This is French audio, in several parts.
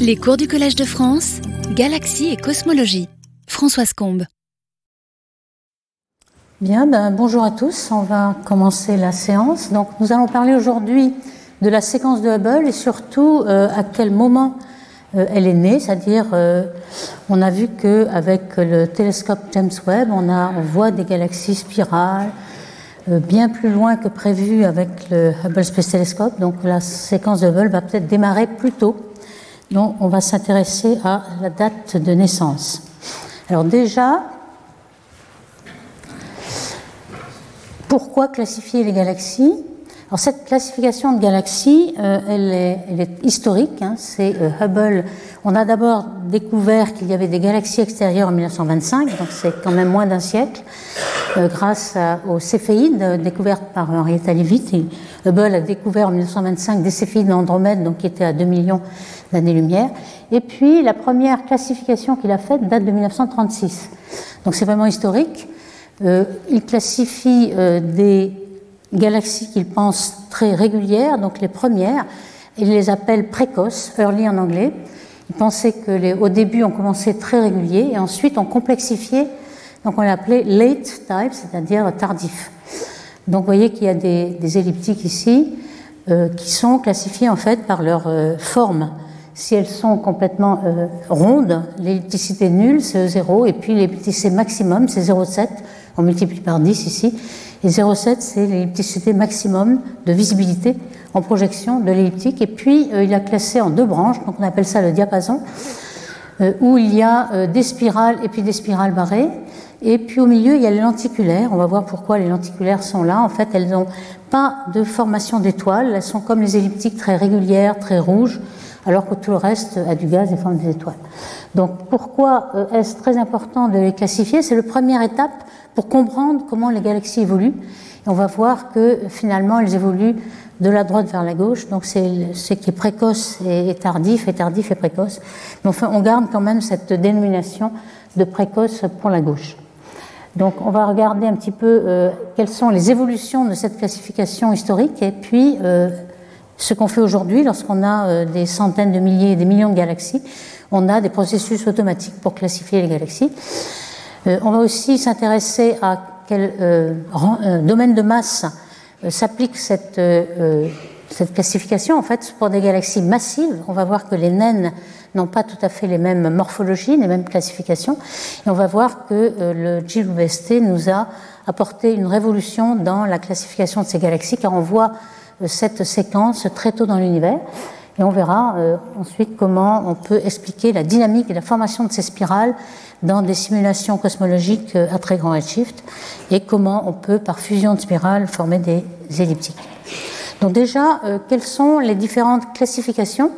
Les cours du Collège de France, Galaxie et Cosmologie. Françoise Combe. Bien, ben, bonjour à tous. On va commencer la séance. Donc, nous allons parler aujourd'hui de la séquence de Hubble et surtout euh, à quel moment euh, elle est née. C'est-à-dire, euh, on a vu qu'avec le télescope James Webb, on, a, on voit des galaxies spirales bien plus loin que prévu avec le Hubble Space Telescope. Donc, la séquence de Hubble va peut-être démarrer plus tôt donc, on va s'intéresser à la date de naissance. Alors déjà, pourquoi classifier les galaxies? Alors cette classification de galaxies, euh, elle, est, historique. Hein. c'est euh, Hubble. On a d'abord découvert qu'il y avait des galaxies extérieures en 1925, donc c'est quand même moins d'un siècle, euh, grâce aux céphéides découvertes par Henrietta Leavitt. Hubble a découvert en 1925 des céphéides d'Andromède, donc qui étaient à 2 millions d'années-lumière. Et puis la première classification qu'il a faite date de 1936. Donc c'est vraiment historique. Euh, il classifie euh, des galaxies qu'il pense très régulières, donc les premières. Il les appelle précoces, early en anglais. Il pensait que les, début on commençait très réguliers et ensuite on complexifiait, donc on l'appelait late type, c'est-à-dire tardif. Donc vous voyez qu'il y a des, elliptiques ici euh, qui sont classifiées en fait par leur euh, forme. Si elles sont complètement euh, rondes, l'ellipticité nulle, c'est E0, et puis l'ellipticité maximum, c'est 0,7, on multiplie par 10 ici, et 0,7, c'est l'ellipticité maximum de visibilité en projection de l'elliptique, et puis il a classé en deux branches, donc on appelle ça le diapason, où il y a euh, des spirales et puis des spirales barrées, et puis au milieu, il y a les lenticulaires. On va voir pourquoi les lenticulaires sont là. En fait, elles n'ont pas de formation d'étoiles. Elles sont comme les elliptiques très régulières, très rouges alors que tout le reste a du gaz et forme des étoiles. Donc pourquoi euh, est-ce très important de les classifier? C'est la première étape pour comprendre comment les galaxies évoluent. Et on va voir que finalement elles évoluent de la droite vers la gauche, donc c'est ce qui est précoce et tardif, et tardif et précoce. Mais enfin, on garde quand même cette dénomination de précoce pour la gauche. Donc on va regarder un petit peu euh, quelles sont les évolutions de cette classification historique et puis euh, ce qu'on fait aujourd'hui, lorsqu'on a euh, des centaines de milliers et des millions de galaxies, on a des processus automatiques pour classifier les galaxies. On va aussi s'intéresser à quel domaine de masse s'applique cette, cette classification. En fait, pour des galaxies massives, on va voir que les naines n'ont pas tout à fait les mêmes morphologies, les mêmes classifications. Et on va voir que le GWST nous a apporté une révolution dans la classification de ces galaxies, car on voit cette séquence très tôt dans l'univers. Et on verra euh, ensuite comment on peut expliquer la dynamique et la formation de ces spirales dans des simulations cosmologiques euh, à très grand redshift et comment on peut, par fusion de spirales, former des elliptiques. Donc déjà, euh, quelles sont les différentes classifications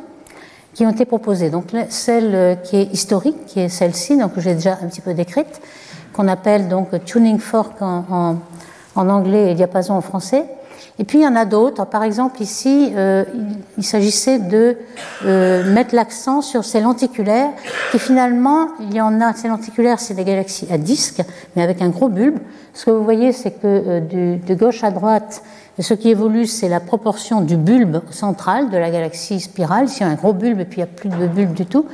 qui ont été proposées? Donc celle qui est historique, qui est celle-ci, donc que j'ai déjà un petit peu décrite, qu'on appelle donc tuning fork en anglais et diapason en français. Et puis il y en a d'autres. Par exemple, ici, euh, il s'agissait de euh, mettre l'accent sur ces lenticulaires, qui finalement, il y en a, ces lenticulaires, c'est des galaxies à disque, mais avec un gros bulbe. Ce que vous voyez, c'est que euh, de gauche à droite, ce qui évolue, c'est la proportion du bulbe central de la galaxie spirale. Ici, y a un gros bulbe et puis il n'y a plus de bulbe du tout.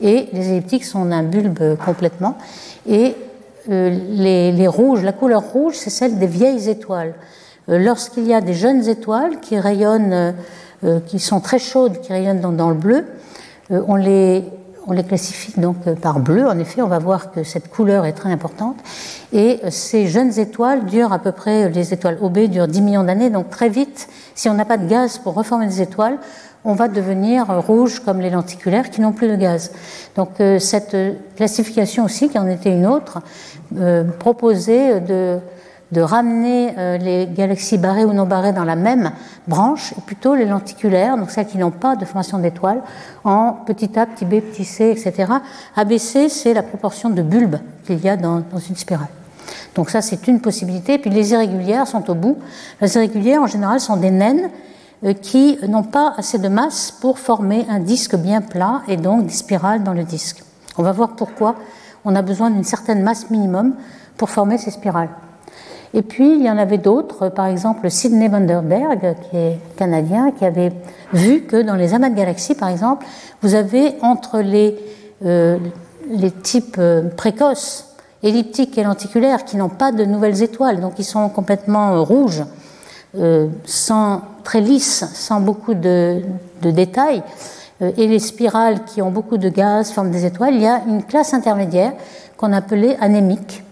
Et les elliptiques sont un bulbe complètement. Et les rouges, la couleur rouge, c'est celle des vieilles étoiles. Euh, lorsqu'il y a des jeunes étoiles qui rayonnent, euh, euh, qui sont très chaudes, qui rayonnent dans, le bleu, on les, on les classifie donc par bleu. En effet, on va voir que cette couleur est très importante. Et ces jeunes étoiles durent à peu près, les étoiles OB durent 10 millions d'années, donc très vite, si on n'a pas de gaz pour reformer des étoiles, on va devenir rouge comme les lenticulaires qui n'ont plus de gaz. Donc cette classification aussi, qui en était une autre, proposait de de ramener euh, les galaxies barrées ou non barrées dans la même branche, et plutôt les lenticulaires, donc celles qui n'ont pas de formation d'étoiles, en petit a, petit b, petit c, etc. ABC, c'est la proportion de bulbes qu'il y a dans, une spirale. Donc ça, c'est une possibilité. puis les irrégulières sont au bout. Les irrégulières, en général, sont des naines euh, qui n'ont pas assez de masse pour former un disque bien plat et donc des spirales dans le disque. On va voir pourquoi on a besoin d'une certaine masse minimum pour former ces spirales. Et puis, il y en avait d'autres, par exemple Sidney Vanderberg, qui est canadien, qui avait vu que dans les amas de galaxies, par exemple, vous avez entre les, euh, types euh, précoces, elliptiques et lenticulaires, qui n'ont pas de nouvelles étoiles, donc ils sont complètement euh, rouges, sans, très lisses, sans beaucoup de détails, et les spirales qui ont beaucoup de gaz, forment des étoiles, il y a une classe intermédiaire qu'on appelait anémique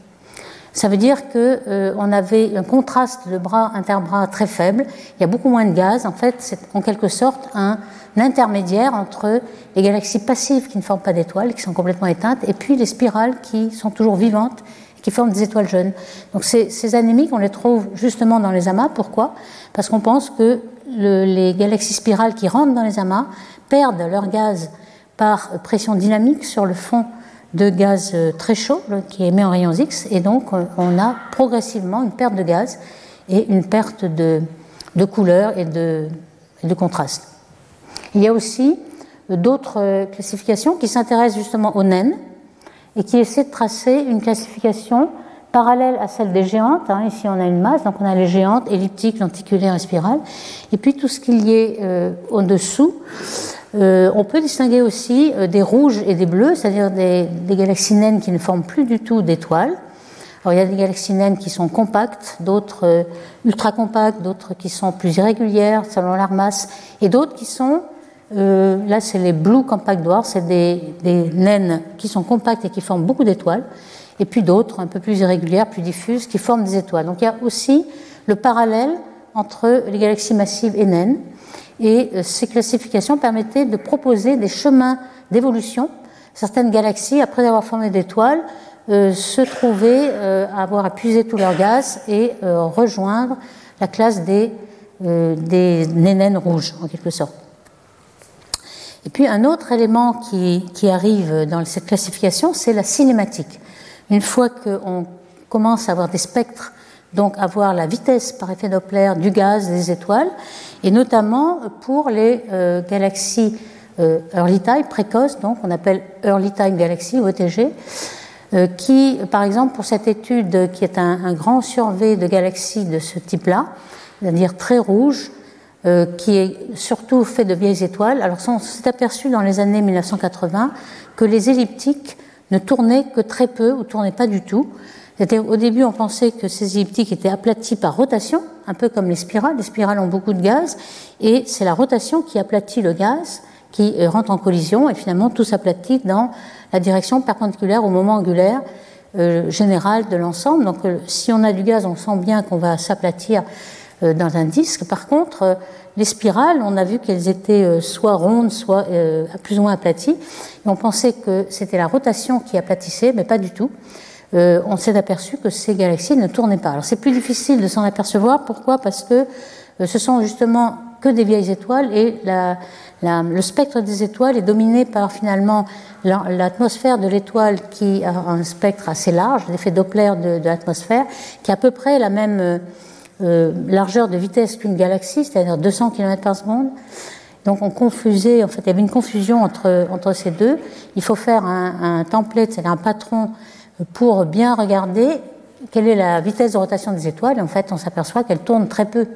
ça veut dire qu'on euh, avait un contraste de bras interbras très faible. Il y a beaucoup moins de gaz. En fait, c'est en quelque sorte un, intermédiaire entre les galaxies passives qui ne forment pas d'étoiles, qui sont complètement éteintes, et puis les spirales qui sont toujours vivantes et qui forment des étoiles jeunes. Donc ces, ces anémiques, on les trouve justement dans les amas. Pourquoi? Parce qu'on pense que le, les galaxies spirales qui rentrent dans les amas perdent leur gaz par pression dynamique sur le fond de gaz euh, très chaud qui émet en rayons X, et donc euh, on a progressivement une perte de gaz et une perte de, couleur et de, contraste. Il y a aussi euh, d'autres classifications qui s'intéressent justement aux naines et qui essaient de tracer une classification parallèle à celle des géantes. Hein. Ici, on a une masse, donc on a les géantes, elliptiques, lenticulaires et spirales. Et puis tout ce qu'il y ait au-dessous, euh, on peut distinguer aussi euh, des rouges et des bleus, c'est-à-dire des, galaxies naines qui ne forment plus du tout d'étoiles. Alors, il y a des galaxies naines qui sont compactes, d'autres euh, ultra compactes, d'autres qui sont plus irrégulières selon leur masse, et d'autres qui sont, là c'est les blue compact dwarfs, c'est des, des, naines qui sont compactes et qui forment beaucoup d'étoiles, et puis d'autres un peu plus irrégulières, plus diffuses, qui forment des étoiles. Donc il y a aussi le parallèle entre les galaxies massives et naines. Et euh, ces classifications permettaient de proposer des chemins d'évolution. Certaines galaxies, après avoir formé d'étoiles, euh, se trouvaient euh, avoir épuisé tout leur gaz et rejoindre la classe des, des nénènes rouges, en quelque sorte. Et puis un autre élément qui, arrive dans cette classification, c'est la cinématique. Une fois qu'on commence à avoir des spectres donc avoir la vitesse par effet Doppler du gaz des étoiles, et notamment pour les euh, galaxies euh, early time, précoces, donc on appelle early time galaxies, ETG, euh, qui, par exemple, pour cette étude qui est un, grand survey de galaxies de ce type-là, c'est-à-dire très rouge, qui est surtout fait de vieilles étoiles, alors on s'est aperçu dans les années 1980 que les elliptiques ne tournaient que très peu ou tournaient pas du tout, au début, on pensait que ces elliptiques étaient aplatis par rotation, un peu comme les spirales. Les spirales ont beaucoup de gaz, et c'est la rotation qui aplatit le gaz, qui euh, rentre en collision, et finalement tout s'aplatit dans la direction perpendiculaire au moment angulaire euh, général de l'ensemble. Donc, euh, si on a du gaz, on sent bien qu'on va s'aplatir dans un disque. Par contre, les spirales, on a vu qu'elles étaient soit rondes, soit plus ou moins aplaties. Et on pensait que c'était la rotation qui aplatissait, mais pas du tout. Euh, on s'est aperçu que ces galaxies ne tournaient pas. Alors c'est plus difficile de s'en apercevoir. Pourquoi? Parce que euh, ce sont justement que des vieilles étoiles et le spectre des étoiles est dominé par finalement l'atmosphère de l'étoile qui a un spectre assez large, l'effet Doppler de, l'atmosphère, qui a à peu près la même euh, largeur de vitesse qu'une galaxie, c'est-à-dire 200 km par seconde. Donc on confusait, en fait, il y avait une confusion entre, entre ces deux. Il faut faire un, un template, c'est-à-dire un patron pour bien regarder quelle est la vitesse de rotation des étoiles. En fait, on s'aperçoit qu'elles tournent très peu.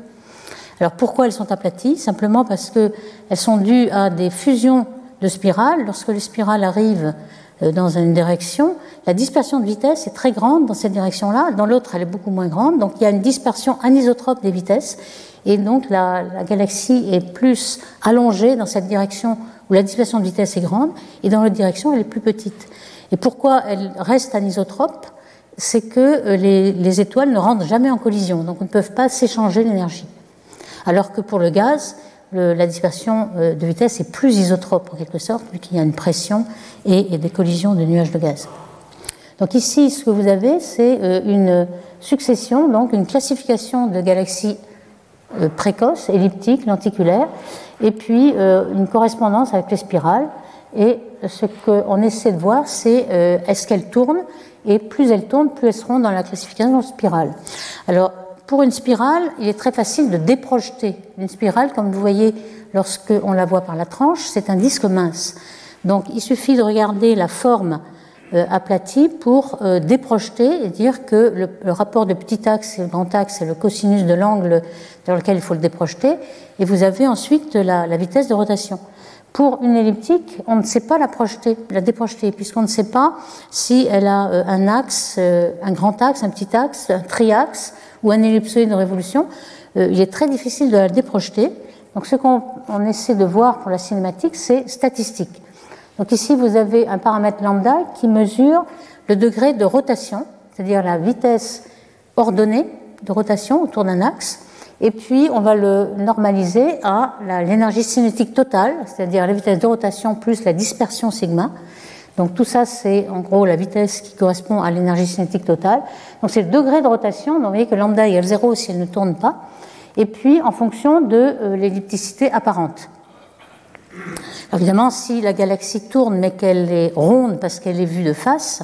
Alors pourquoi elles sont aplaties? Simplement parce qu'elles sont dues à des fusions de spirales. Lorsque les spirales arrivent euh, dans une direction, la dispersion de vitesse est très grande dans cette direction-là, dans l'autre elle est beaucoup moins grande, donc il y a une dispersion anisotrope des vitesses, et donc la, la, galaxie est plus allongée dans cette direction où la dispersion de vitesse est grande, et dans l'autre direction elle est plus petite. Et pourquoi elles restent anisotropes C'est que euh, les, étoiles ne rentrent jamais en collision, donc ne peuvent pas s'échanger l'énergie. Alors que pour le gaz, la dispersion euh, de vitesse est plus isotrope en quelque sorte, vu qu'il y a une pression et, des collisions de nuages de gaz. Donc ici, ce que vous avez, c'est euh, une succession, donc une classification de galaxies précoces, elliptiques, lenticulaires, et puis une correspondance avec les spirales. Et ce qu'on essaie de voir, c'est euh, est-ce qu'elles tournent Et plus elles tournent, plus elles seront dans la classification spirale. Alors, pour une spirale, il est très facile de déprojeter. Une spirale, comme vous voyez lorsqu'on la voit par la tranche, c'est un disque mince. Donc, il suffit de regarder la forme aplati pour déprojeter et dire que le, rapport de petit axe et le grand axe est le cosinus de l'angle dans lequel il faut le déprojeter, et vous avez ensuite la vitesse de rotation. Pour une elliptique, on ne sait pas la projeter, la déprojeter, puisqu'on ne sait pas si elle a un axe, un grand axe, un petit axe, un triaxe ou un ellipsoïde de révolution. Il est très difficile de la déprojeter. Donc ce qu'on essaie de voir pour la cinématique, c'est statistique. Donc ici, vous avez un paramètre lambda qui mesure le degré de rotation, c'est-à-dire la vitesse ordonnée de rotation autour d'un axe. Et puis, on va le normaliser à l'énergie cinétique totale, c'est-à-dire la vitesse de rotation plus la dispersion sigma. Donc tout ça, c'est en gros la vitesse qui correspond à l'énergie cinétique totale. Donc c'est le degré de rotation. Donc vous voyez que lambda égale 0 si elle ne tourne pas et puis en fonction de euh, l'ellipticité apparente. évidemment, si la galaxie tourne mais qu'elle est ronde parce qu'elle est vue de face,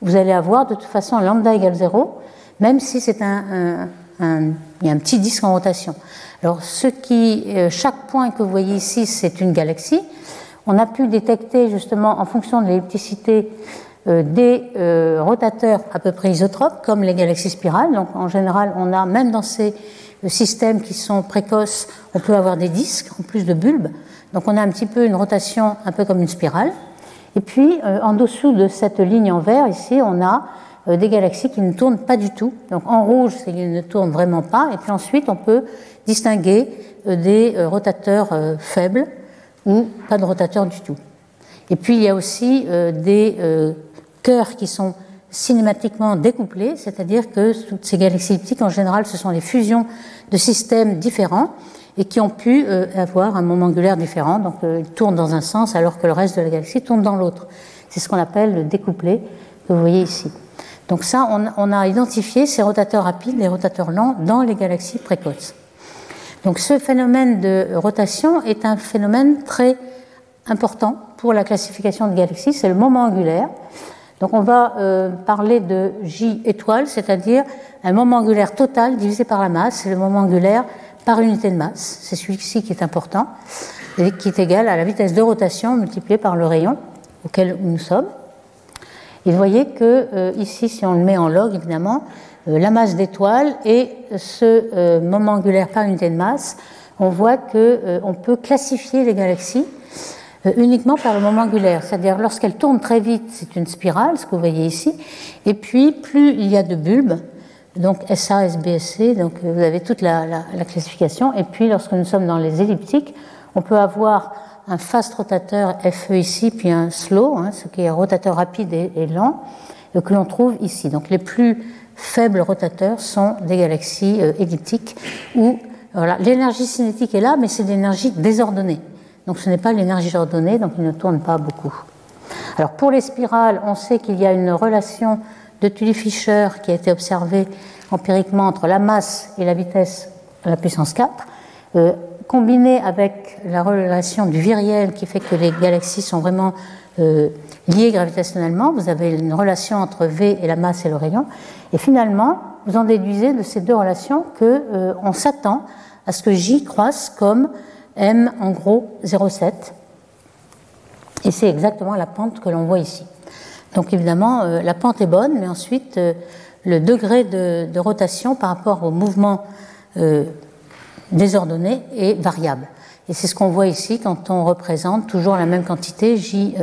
vous allez avoir de toute façon lambda égale 0, même si c'est un, il y a un petit disque en rotation. Alors, ce qui, euh, chaque point que vous voyez ici, c'est une galaxie. On a pu détecter justement en fonction de l'ellipticité euh, des rotateurs à peu près isotropes, comme les galaxies spirales. Donc, en général, on a même dans ces systèmes qui sont précoces, on peut avoir des disques en plus de bulbes. Donc on a un petit peu une rotation un peu comme une spirale. Et puis euh, en dessous de cette ligne en vert, ici, on a euh, des galaxies qui ne tournent pas du tout. Donc en rouge, c'est qu'ils ne tournent vraiment pas. Et puis ensuite, on peut distinguer euh, des rotateurs faibles ou pas de rotateurs du tout. Et puis il y a aussi des cœurs qui sont cinématiquement découplées, c'est-à-dire que toutes ces galaxies elliptiques, en général, ce sont les fusions de systèmes différents et qui ont pu euh, avoir un moment angulaire différent. Donc, euh, ils tournent dans un sens alors que le reste de la galaxie tourne dans l'autre. C'est ce qu'on appelle le découplé que vous voyez ici. Donc ça, on, on, a identifié ces rotateurs rapides, les rotateurs lents, dans les galaxies précoces. Donc ce phénomène de rotation est un phénomène très important pour la classification de galaxies, c'est le moment angulaire. Donc on va euh, parler de J étoile, c'est-à-dire un moment angulaire total divisé par la masse, c'est le moment angulaire par unité de masse, c'est celui-ci qui est important, et qui est égal à la vitesse de rotation multipliée par le rayon auquel nous sommes. Et vous voyez que euh, ici, si on le met en log, évidemment, euh, la masse d'étoile et ce moment angulaire par unité de masse, on voit qu'on peut classifier les galaxies euh, uniquement par le moment angulaire. C'est-à-dire lorsqu'elle tourne très vite, c'est une spirale, ce que vous voyez ici. Et puis plus il y a de bulbes, donc SA, SBSC, donc euh, vous avez toute la, classification. Et puis lorsque nous sommes dans les elliptiques, on peut avoir un fast rotateur FE ici, puis un slow, hein, ce qui est un rotateur rapide et, lent, euh, que l'on trouve ici. Donc les plus faibles rotateurs sont des galaxies elliptiques où l'énergie cinétique est là, mais c'est l'énergie désordonnée. Donc ce n'est pas l'énergie ordonnée, donc il ne tourne pas beaucoup. Alors pour les spirales, on sait qu'il y a une relation de Tully-Fisher qui a été observée empiriquement entre la masse et la vitesse à la puissance 4, euh, combinée avec la relation du viriel qui fait que les galaxies sont vraiment euh, liées gravitationnellement. Vous avez une relation entre V et la masse et le rayon. Et finalement, vous en déduisez de ces deux relations qu'on euh, s'attend à ce que J croisse comme M en gros 0,7. Et c'est exactement la pente que l'on voit ici. Donc évidemment, euh, la pente est bonne, mais ensuite, euh, le degré de, rotation par rapport au mouvement euh, désordonné est variable. Et c'est ce qu'on voit ici quand on représente toujours la même quantité, J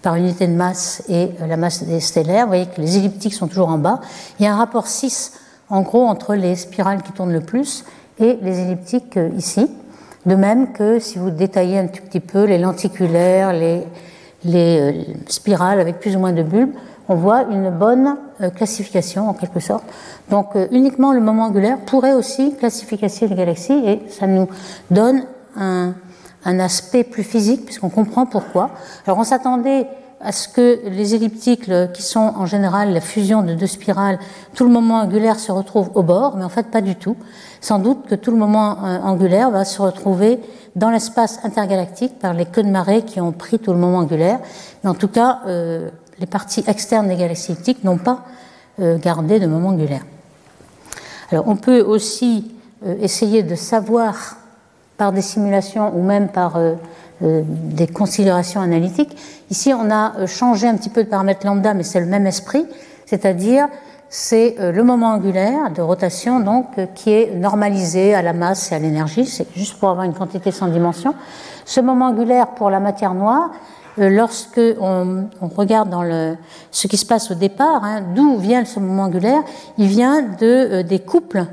par unité de masse et la masse des stellaires. Vous voyez que les elliptiques sont toujours en bas. Il y a un rapport 6, en gros, entre les spirales qui tournent le plus et les elliptiques ici. De même que si vous détaillez un tout petit peu les lenticulaires, les, les euh, spirales avec plus ou moins de bulbes, on voit une bonne euh, classification en quelque sorte. Donc euh, uniquement le moment angulaire pourrait aussi classifier les galaxies et ça nous donne un, un aspect plus physique puisqu'on comprend pourquoi. Alors on s'attendait à ce que les elliptiques, qui sont en général la fusion de deux spirales, tout le moment angulaire se retrouve au bord, mais en fait pas du tout. Sans doute que tout le moment euh, angulaire va se retrouver dans l'espace intergalactique par les queues de marée qui ont pris tout le moment angulaire. Mais en tout cas, euh, les parties externes des galaxies n'ont pas euh, gardé de moment angulaire. Alors on peut aussi essayer de savoir par des simulations ou même par des considérations analytiques. Ici, on a changé un petit peu de paramètre lambda, mais c'est le même esprit, c'est-à-dire c'est le moment angulaire de rotation donc qui est normalisé à la masse et à l'énergie, c'est juste pour avoir une quantité sans dimension. Ce moment angulaire pour la matière noire, lorsque on, regarde dans le, ce qui se passe au départ, hein, d'où vient ce moment angulaire, il vient de, des couples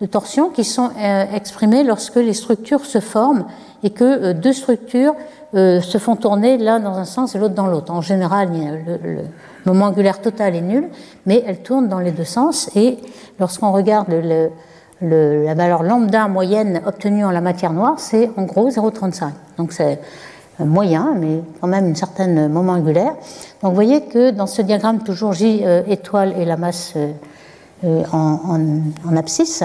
de torsion qui sont euh, exprimés lorsque les structures se forment et que euh, deux structures euh, se font tourner l'un dans un sens et l'autre dans l'autre. En général, le, moment angulaire total est nul, mais elle tourne dans les deux sens et lorsqu'on regarde la valeur lambda moyenne obtenue en la matière noire, c'est en gros 0,35. Donc c'est moyen, mais quand même une certaine moment angulaire. Donc vous voyez que dans ce diagramme, toujours J étoile et la masse en, en abscisse,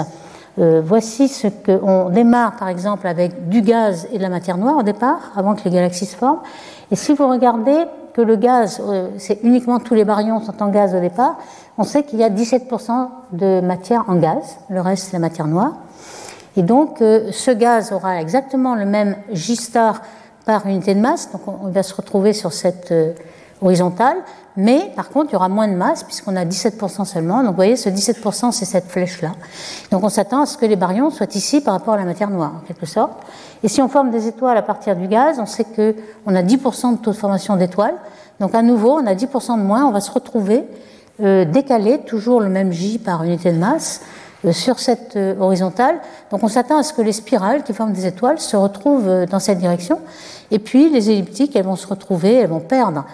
euh, voici ce qu'on démarre par exemple avec du gaz et de la matière noire au départ, avant que les galaxies se forment. Et si vous regardez que le gaz, euh, c'est uniquement tous les baryons sont en gaz au départ, on sait qu'il y a 17% de matière en gaz, le reste c'est la matière noire. Et donc euh, ce gaz aura exactement le même J star par unité de masse, donc on va se retrouver sur cette horizontale, mais par contre, il y aura moins de masse puisqu'on a 17% seulement. Donc vous voyez, ce 17%, c'est cette flèche-là. Donc on s'attend à ce que les baryons soient ici par rapport à la matière noire, en quelque sorte. Et si on forme des étoiles à partir du gaz, on sait qu'on a 10% de taux de formation d'étoiles. Donc à nouveau, on a 10% de moins, on va se retrouver euh, décalé, toujours le même J par unité de masse, euh, sur cette euh, horizontale. Donc on s'attend à ce que les spirales qui forment des étoiles se retrouvent euh, dans cette direction. Et puis les elliptiques, elles vont se retrouver, elles vont perdre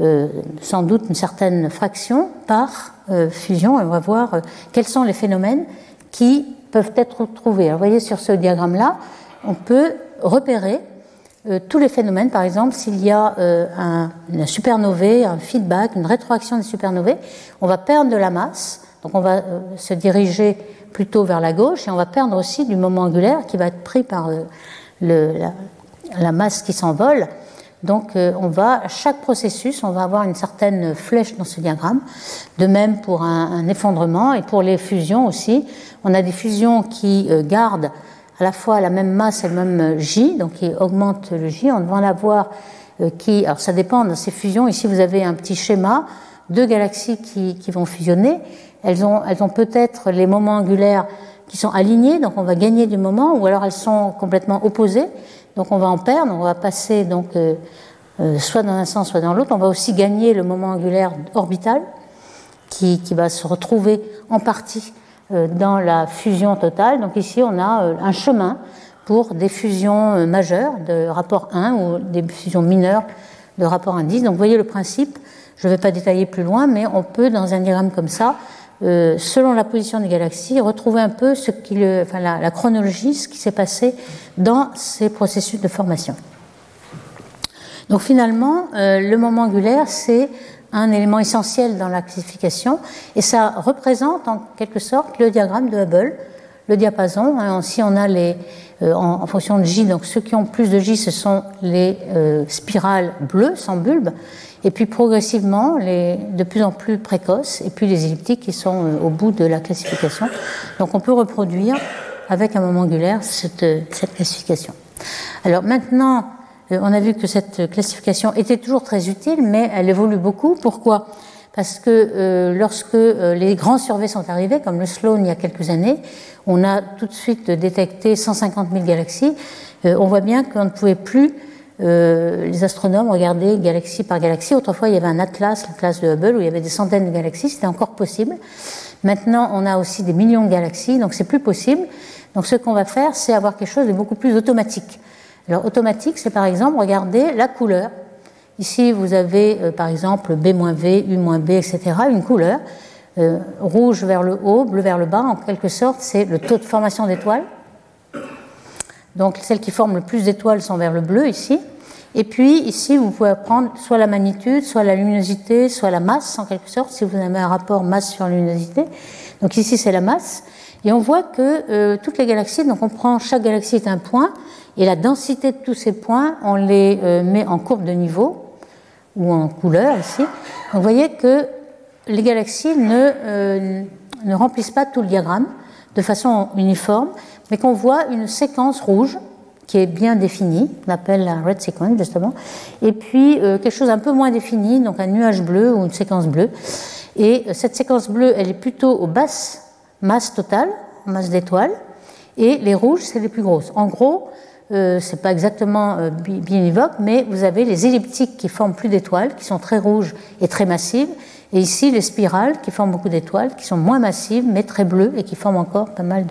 euh, sans doute une certaine fraction par euh, fusion et on va voir euh, quels sont les phénomènes qui peuvent être trouvés. vous voyez sur ce diagramme-là, on peut repérer tous les phénomènes. Par exemple, s'il y a un, une supernovae, un feedback, une rétroaction des supernovae, on va perdre de la masse, donc on va se diriger plutôt vers la gauche et on va perdre aussi du moment angulaire qui va être pris par le, la, masse qui s'envole donc euh, on va, à chaque processus, on va avoir une certaine flèche dans ce diagramme. De même pour un, effondrement et pour les fusions aussi. On a des fusions qui euh, gardent à la fois la même masse et le même J, donc qui augmentent le J. On va en avoir euh, qui, alors ça dépend de ces fusions. Ici vous avez un petit schéma, deux galaxies qui, vont fusionner. Elles ont, peut-être les moments angulaires qui sont alignés, donc on va gagner du moment, ou alors elles sont complètement opposées. Donc on va en perdre, on va passer donc euh, euh, soit dans un sens, soit dans l'autre. On va aussi gagner le moment angulaire orbital qui, va se retrouver en partie euh, dans la fusion totale. Donc ici on a un chemin pour des fusions majeures de rapport 1 ou des fusions mineures de rapport 1 10. Donc vous voyez le principe. Je ne vais pas détailler plus loin, mais on peut dans un diagramme comme ça euh, selon la position des galaxies, retrouver un peu ce la, chronologie, ce qui s'est passé dans ces processus de formation. Donc finalement, euh, le moment angulaire, c'est un élément essentiel dans la classification et ça représente en quelque sorte le diagramme de Hubble, le diapason. Hein, si on a les, euh, en, fonction de J, donc ceux qui ont plus de J, ce sont les spirales bleues sans bulbe et puis progressivement, les, de plus en plus précoces, et puis les elliptiques qui sont euh, au bout de la classification. Donc on peut reproduire avec un moment angulaire cette, cette classification. Alors maintenant, euh, on a vu que cette classification était toujours très utile, mais elle évolue beaucoup. Pourquoi? Parce que euh, lorsque les grands surveys sont arrivés, comme le Sloan il y a quelques années, on a tout de suite détecté 150 000 galaxies. on voit bien qu'on ne pouvait plus euh, les astronomes regardaient galaxie par galaxie. Autrefois, il y avait un atlas, l'atlas de Hubble, où il y avait des centaines de galaxies. C'était encore possible. Maintenant, on a aussi des millions de galaxies, donc c'est plus possible. Donc, ce qu'on va faire, c'est avoir quelque chose de beaucoup plus automatique. Alors, automatique, c'est par exemple regarder la couleur. Ici, vous avez euh, par exemple B-V, U-B, etc., une couleur. Euh, rouge vers le haut, bleu vers le bas, en quelque sorte, c'est le taux de formation d'étoiles. Donc celles qui forment le plus d'étoiles sont vers le bleu ici. Et puis ici, vous pouvez prendre soit la magnitude, soit la luminosité, soit la masse en quelque sorte, si vous avez un rapport masse sur luminosité. Donc ici, c'est la masse. Et on voit que euh, toutes les galaxies, donc on prend chaque galaxie est un point, et la densité de tous ces points, on les euh, met en courbe de niveau, ou en couleur ici. Donc vous voyez que les galaxies ne, euh, ne remplissent pas tout le diagramme de façon uniforme, mais qu'on voit une séquence rouge qui est bien défini, qu'on appelle la red sequence justement, et puis quelque chose un peu moins défini, donc un nuage bleu ou une séquence bleue. Et cette séquence bleue, elle est plutôt aux basses masses totales, masse d'étoiles, et les rouges, c'est les plus grosses. En gros, euh, c'est pas exactement euh, binivoque, mais vous avez les elliptiques qui forment plus d'étoiles, qui sont très rouges et très massives, et ici les spirales qui forment beaucoup d'étoiles, qui sont moins massives mais très bleues et qui forment encore pas mal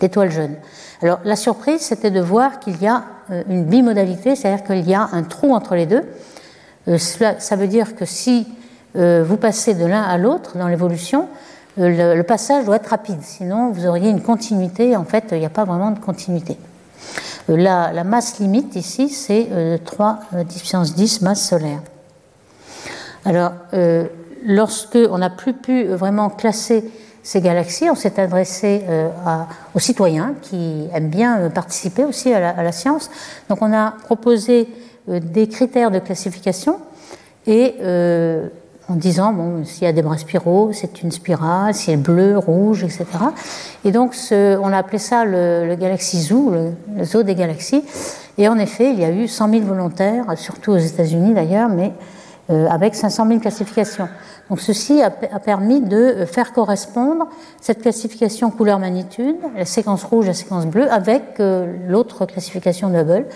d'étoiles jeunes. Alors la surprise, c'était de voir qu'il y a euh, une bimodalité, c'est-à-dire qu'il y a un trou entre les deux. Euh, ça veut dire que si vous passez de l'un à l'autre dans l'évolution, le, passage doit être rapide, sinon vous auriez une continuité. En fait, il n'y a pas vraiment de continuité. Euh, la, masse limite ici, c'est 3 euh, 10 puissance 10 masse solaire. Alors, euh, lorsque on n'a plus pu vraiment classer ces galaxies, on s'est adressé aux citoyens qui aiment bien participer aussi à la, science. Donc, on a proposé des critères de classification et en disant bon, s'il y a des bras spiraux, c'est une spirale, si elle est bleue, rouge, etc. Et donc, on a appelé ça le, le Galaxy Zoo, le, zoo des galaxies. Et en effet, il y a eu 100 000 volontaires, surtout aux États-Unis d'ailleurs, mais euh, avec 500 000 classifications. Donc, ceci a, permis de faire correspondre cette classification couleur-magnitude, la séquence rouge, la séquence bleue, avec euh, l'autre classification de Hubble,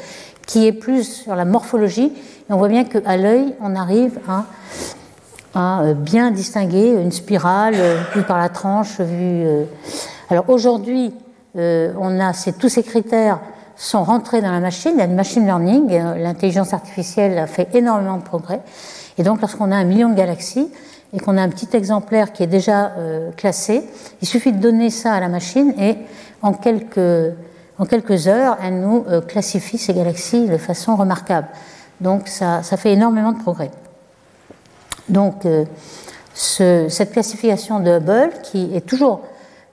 qui est plus sur la morphologie. Et on voit bien qu'à l'œil, on arrive à à euh, bien distinguer une spirale euh, vue par la tranche, vue. Euh. Alors aujourd'hui, on a tous ces critères sont rentrés dans la machine. Il y a une machine learning, l'intelligence artificielle a fait énormément de progrès. Et donc, lorsqu'on a un million de galaxies et qu'on a un petit exemplaire qui est déjà classé, il suffit de donner ça à la machine et en quelques, en quelques heures, elle nous classifie ces galaxies de façon remarquable. Donc, ça, ça fait énormément de progrès. Donc, euh, cette classification de Hubble, qui est toujours,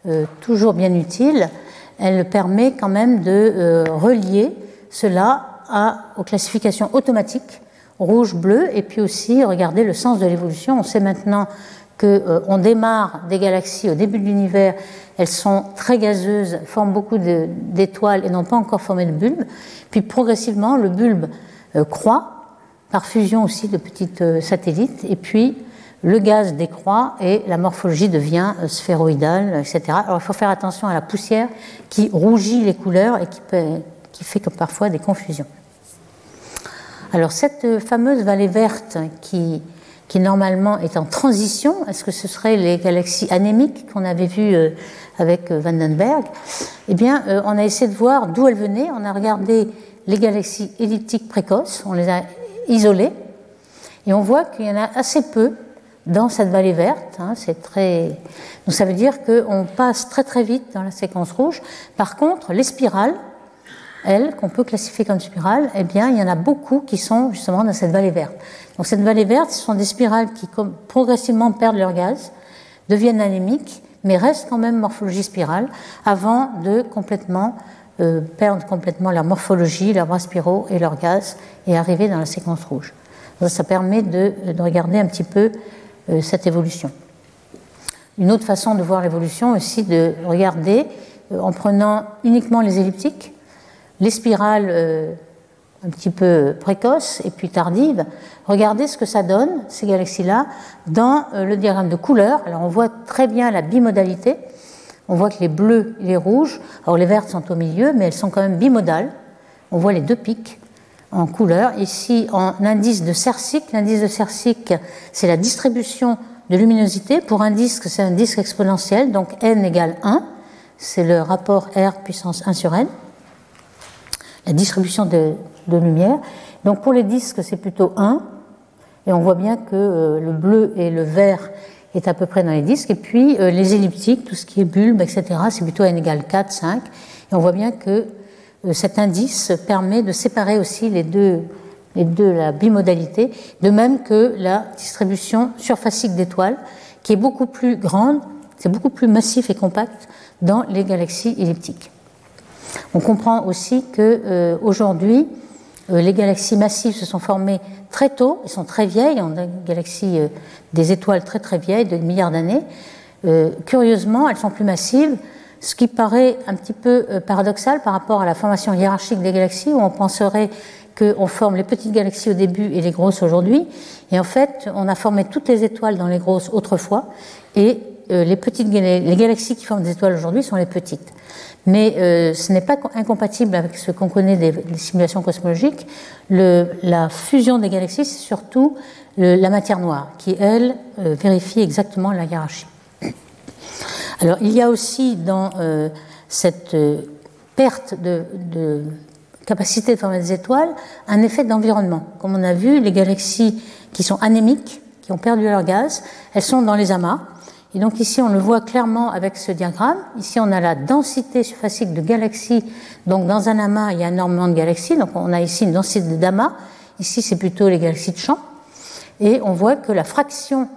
euh, toujours bien utile, elle permet quand même de euh, relier cela aux classifications automatiques rouge, bleu, et puis aussi regarder le sens de l'évolution. On sait maintenant qu'on démarre des galaxies au début de l'univers, elles sont très gazeuses, forment beaucoup d'étoiles et n'ont pas encore formé de bulbe. Puis progressivement, le bulbe croît par fusion aussi de petites euh, satellites, et puis le gaz décroît et la morphologie devient euh, sphéroïdale, etc. Alors il faut faire attention à la poussière qui rougit les couleurs et qui, fait parfois des confusions. Alors cette euh, fameuse vallée verte qui, qui normalement est en transition, est-ce que ce serait les galaxies anémiques qu'on avait vues avec Vandenberg? Eh bien, on a essayé de voir d'où elles venaient. On a regardé les galaxies elliptiques précoces, on les a isolés. Et on voit qu'il y en a assez peu dans cette vallée verte. Hein, très... Donc ça veut dire qu'on passe très très vite dans la séquence rouge. Par contre, les spirales, elles, qu'on peut classifier comme spirales, eh bien, il y en a beaucoup qui sont justement dans cette vallée verte. Donc cette vallée verte, ce sont des spirales qui progressivement perdent leur gaz, deviennent anémiques, mais restent quand même morphologie spirale, avant de complètement euh, perdre complètement leur morphologie, leurs bras spiraux et leur gaz et arriver dans la séquence rouge. ça permet de, regarder un petit peu euh, cette évolution. Une autre façon de voir l'évolution aussi, de regarder euh, en prenant uniquement les elliptiques, les spirales un petit peu précoces et puis tardives, regarder ce que ça donne, ces galaxies-là, dans le diagramme de couleur. Alors on voit très bien la bimodalité on voit que les bleus et les rouges, alors les vertes sont au milieu, mais elles sont quand même bimodales. On voit les deux pics en couleur. Ici, en indice de Cercic, l'indice de Cercic, c'est la distribution de luminosité. Pour un disque, c'est un disque exponentiel, donc n égale 1. C'est le rapport R puissance 1 sur n, la distribution de, lumière. Donc pour les disques, c'est plutôt 1. Et on voit bien que euh, le bleu et le vert est à peu près dans les disques. Et puis euh, les elliptiques, tout ce qui est bulbe, etc., c'est plutôt n égale 4, 5. Et on voit bien que euh, cet indice permet de séparer aussi les deux, les deux, la bimodalité, de même que la distribution surfacique d'étoiles, qui est beaucoup plus grande, c'est beaucoup plus massif et compact dans les galaxies elliptiques. On comprend aussi que euh, aujourd'hui, les galaxies massives se sont formées très tôt, elles sont très vieilles, on a des galaxies, euh, des étoiles très très vieilles, de milliards d'années. Euh, curieusement, elles sont plus massives ce qui paraît un petit peu paradoxal par rapport à la formation hiérarchique des galaxies, où on penserait qu'on forme les petites galaxies au début et les grosses aujourd'hui. Et en fait, on a formé toutes les étoiles dans les grosses autrefois, et les, petites, les galaxies qui forment des étoiles aujourd'hui sont les petites. Mais euh, ce n'est pas incompatible avec ce qu'on connaît des, simulations cosmologiques. La fusion des galaxies, c'est surtout la matière noire qui, elle, euh, vérifie exactement la hiérarchie. Alors, il y a aussi dans euh, cette perte de, capacité de former des étoiles un effet d'environnement. Comme on a vu, les galaxies qui sont anémiques, qui ont perdu leur gaz, elles sont dans les amas. Et donc ici, on le voit clairement avec ce diagramme. Ici, on a la densité surfacique de galaxies. Donc dans un amas, il y a énormément de galaxies. Donc on a ici une densité d'amas. Ici, c'est plutôt les galaxies de champ. Et on voit que la fraction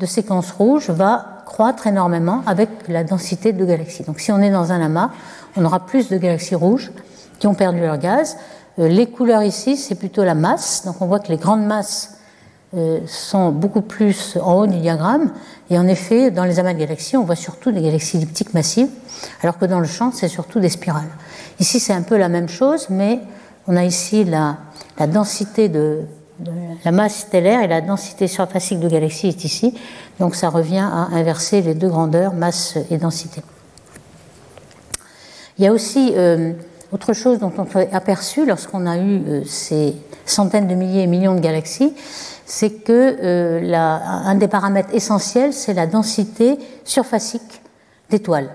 de séquences rouges va croître énormément avec la densité de galaxies. Donc si on est dans un amas, on aura plus de galaxies rouges qui ont perdu leur gaz. Euh, les couleurs ici, c'est plutôt la masse. Donc on voit que les grandes masses sont beaucoup plus en haut du diagramme. Et en effet, dans les amas de galaxies, on voit surtout des galaxies elliptiques massives, alors que dans le champ, c'est surtout des spirales. Ici, c'est un peu la même chose, mais on a ici la, la densité de, la masse stellaire et la densité surfacique de galaxies est ici. Donc ça revient à inverser les deux grandeurs, masse et densité. Il y a aussi euh, autre chose dont on s'est aperçu lorsqu'on a eu euh, ces centaines de milliers et millions de galaxies, c'est que euh, un des paramètres essentiels, c'est la densité surfacique d'étoiles,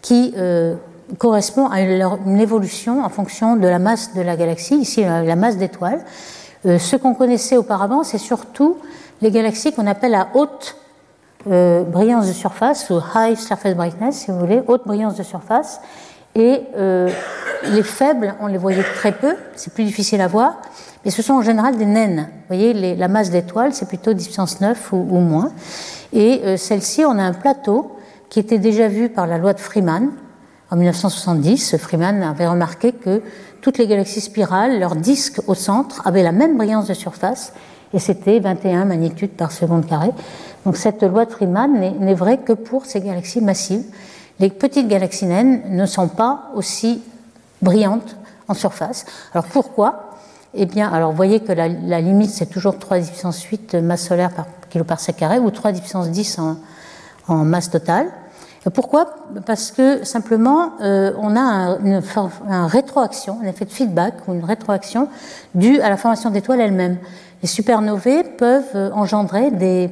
qui euh, correspond à une, évolution en fonction de la masse de la galaxie, ici la, masse d'étoiles. Euh, ce qu'on connaissait auparavant, c'est surtout les galaxies qu'on appelle à haute brillance de surface, ou high surface brightness, si vous voulez, haute brillance de surface. Et les faibles, on les voyait très peu, c'est plus difficile à voir. Et ce sont en général des naines. Vous voyez, la masse d'étoiles, c'est plutôt 10 puissance 9 ou, moins. Et euh, celle-ci, on a un plateau qui était déjà vu par la loi de Freeman en 1970. Freeman avait remarqué que toutes les galaxies spirales, leur disque au centre avait la même brillance de surface et c'était 21 magnitudes par seconde carrée. Donc cette loi de Freeman n'est vraie que pour ces galaxies massives. Les petites galaxies naines ne sont pas aussi brillantes en surface. Alors pourquoi? Eh bien, alors vous voyez que la, limite, c'est toujours 3 puissance 8 masse solaire par kiloparsec carré ou 3 puissance 10 en, masse totale. Pourquoi? Parce que simplement, euh, on a un, une, rétroaction, un effet de feedback ou une rétroaction due à la formation d'étoiles elles-mêmes. Les supernovae peuvent euh, engendrer des,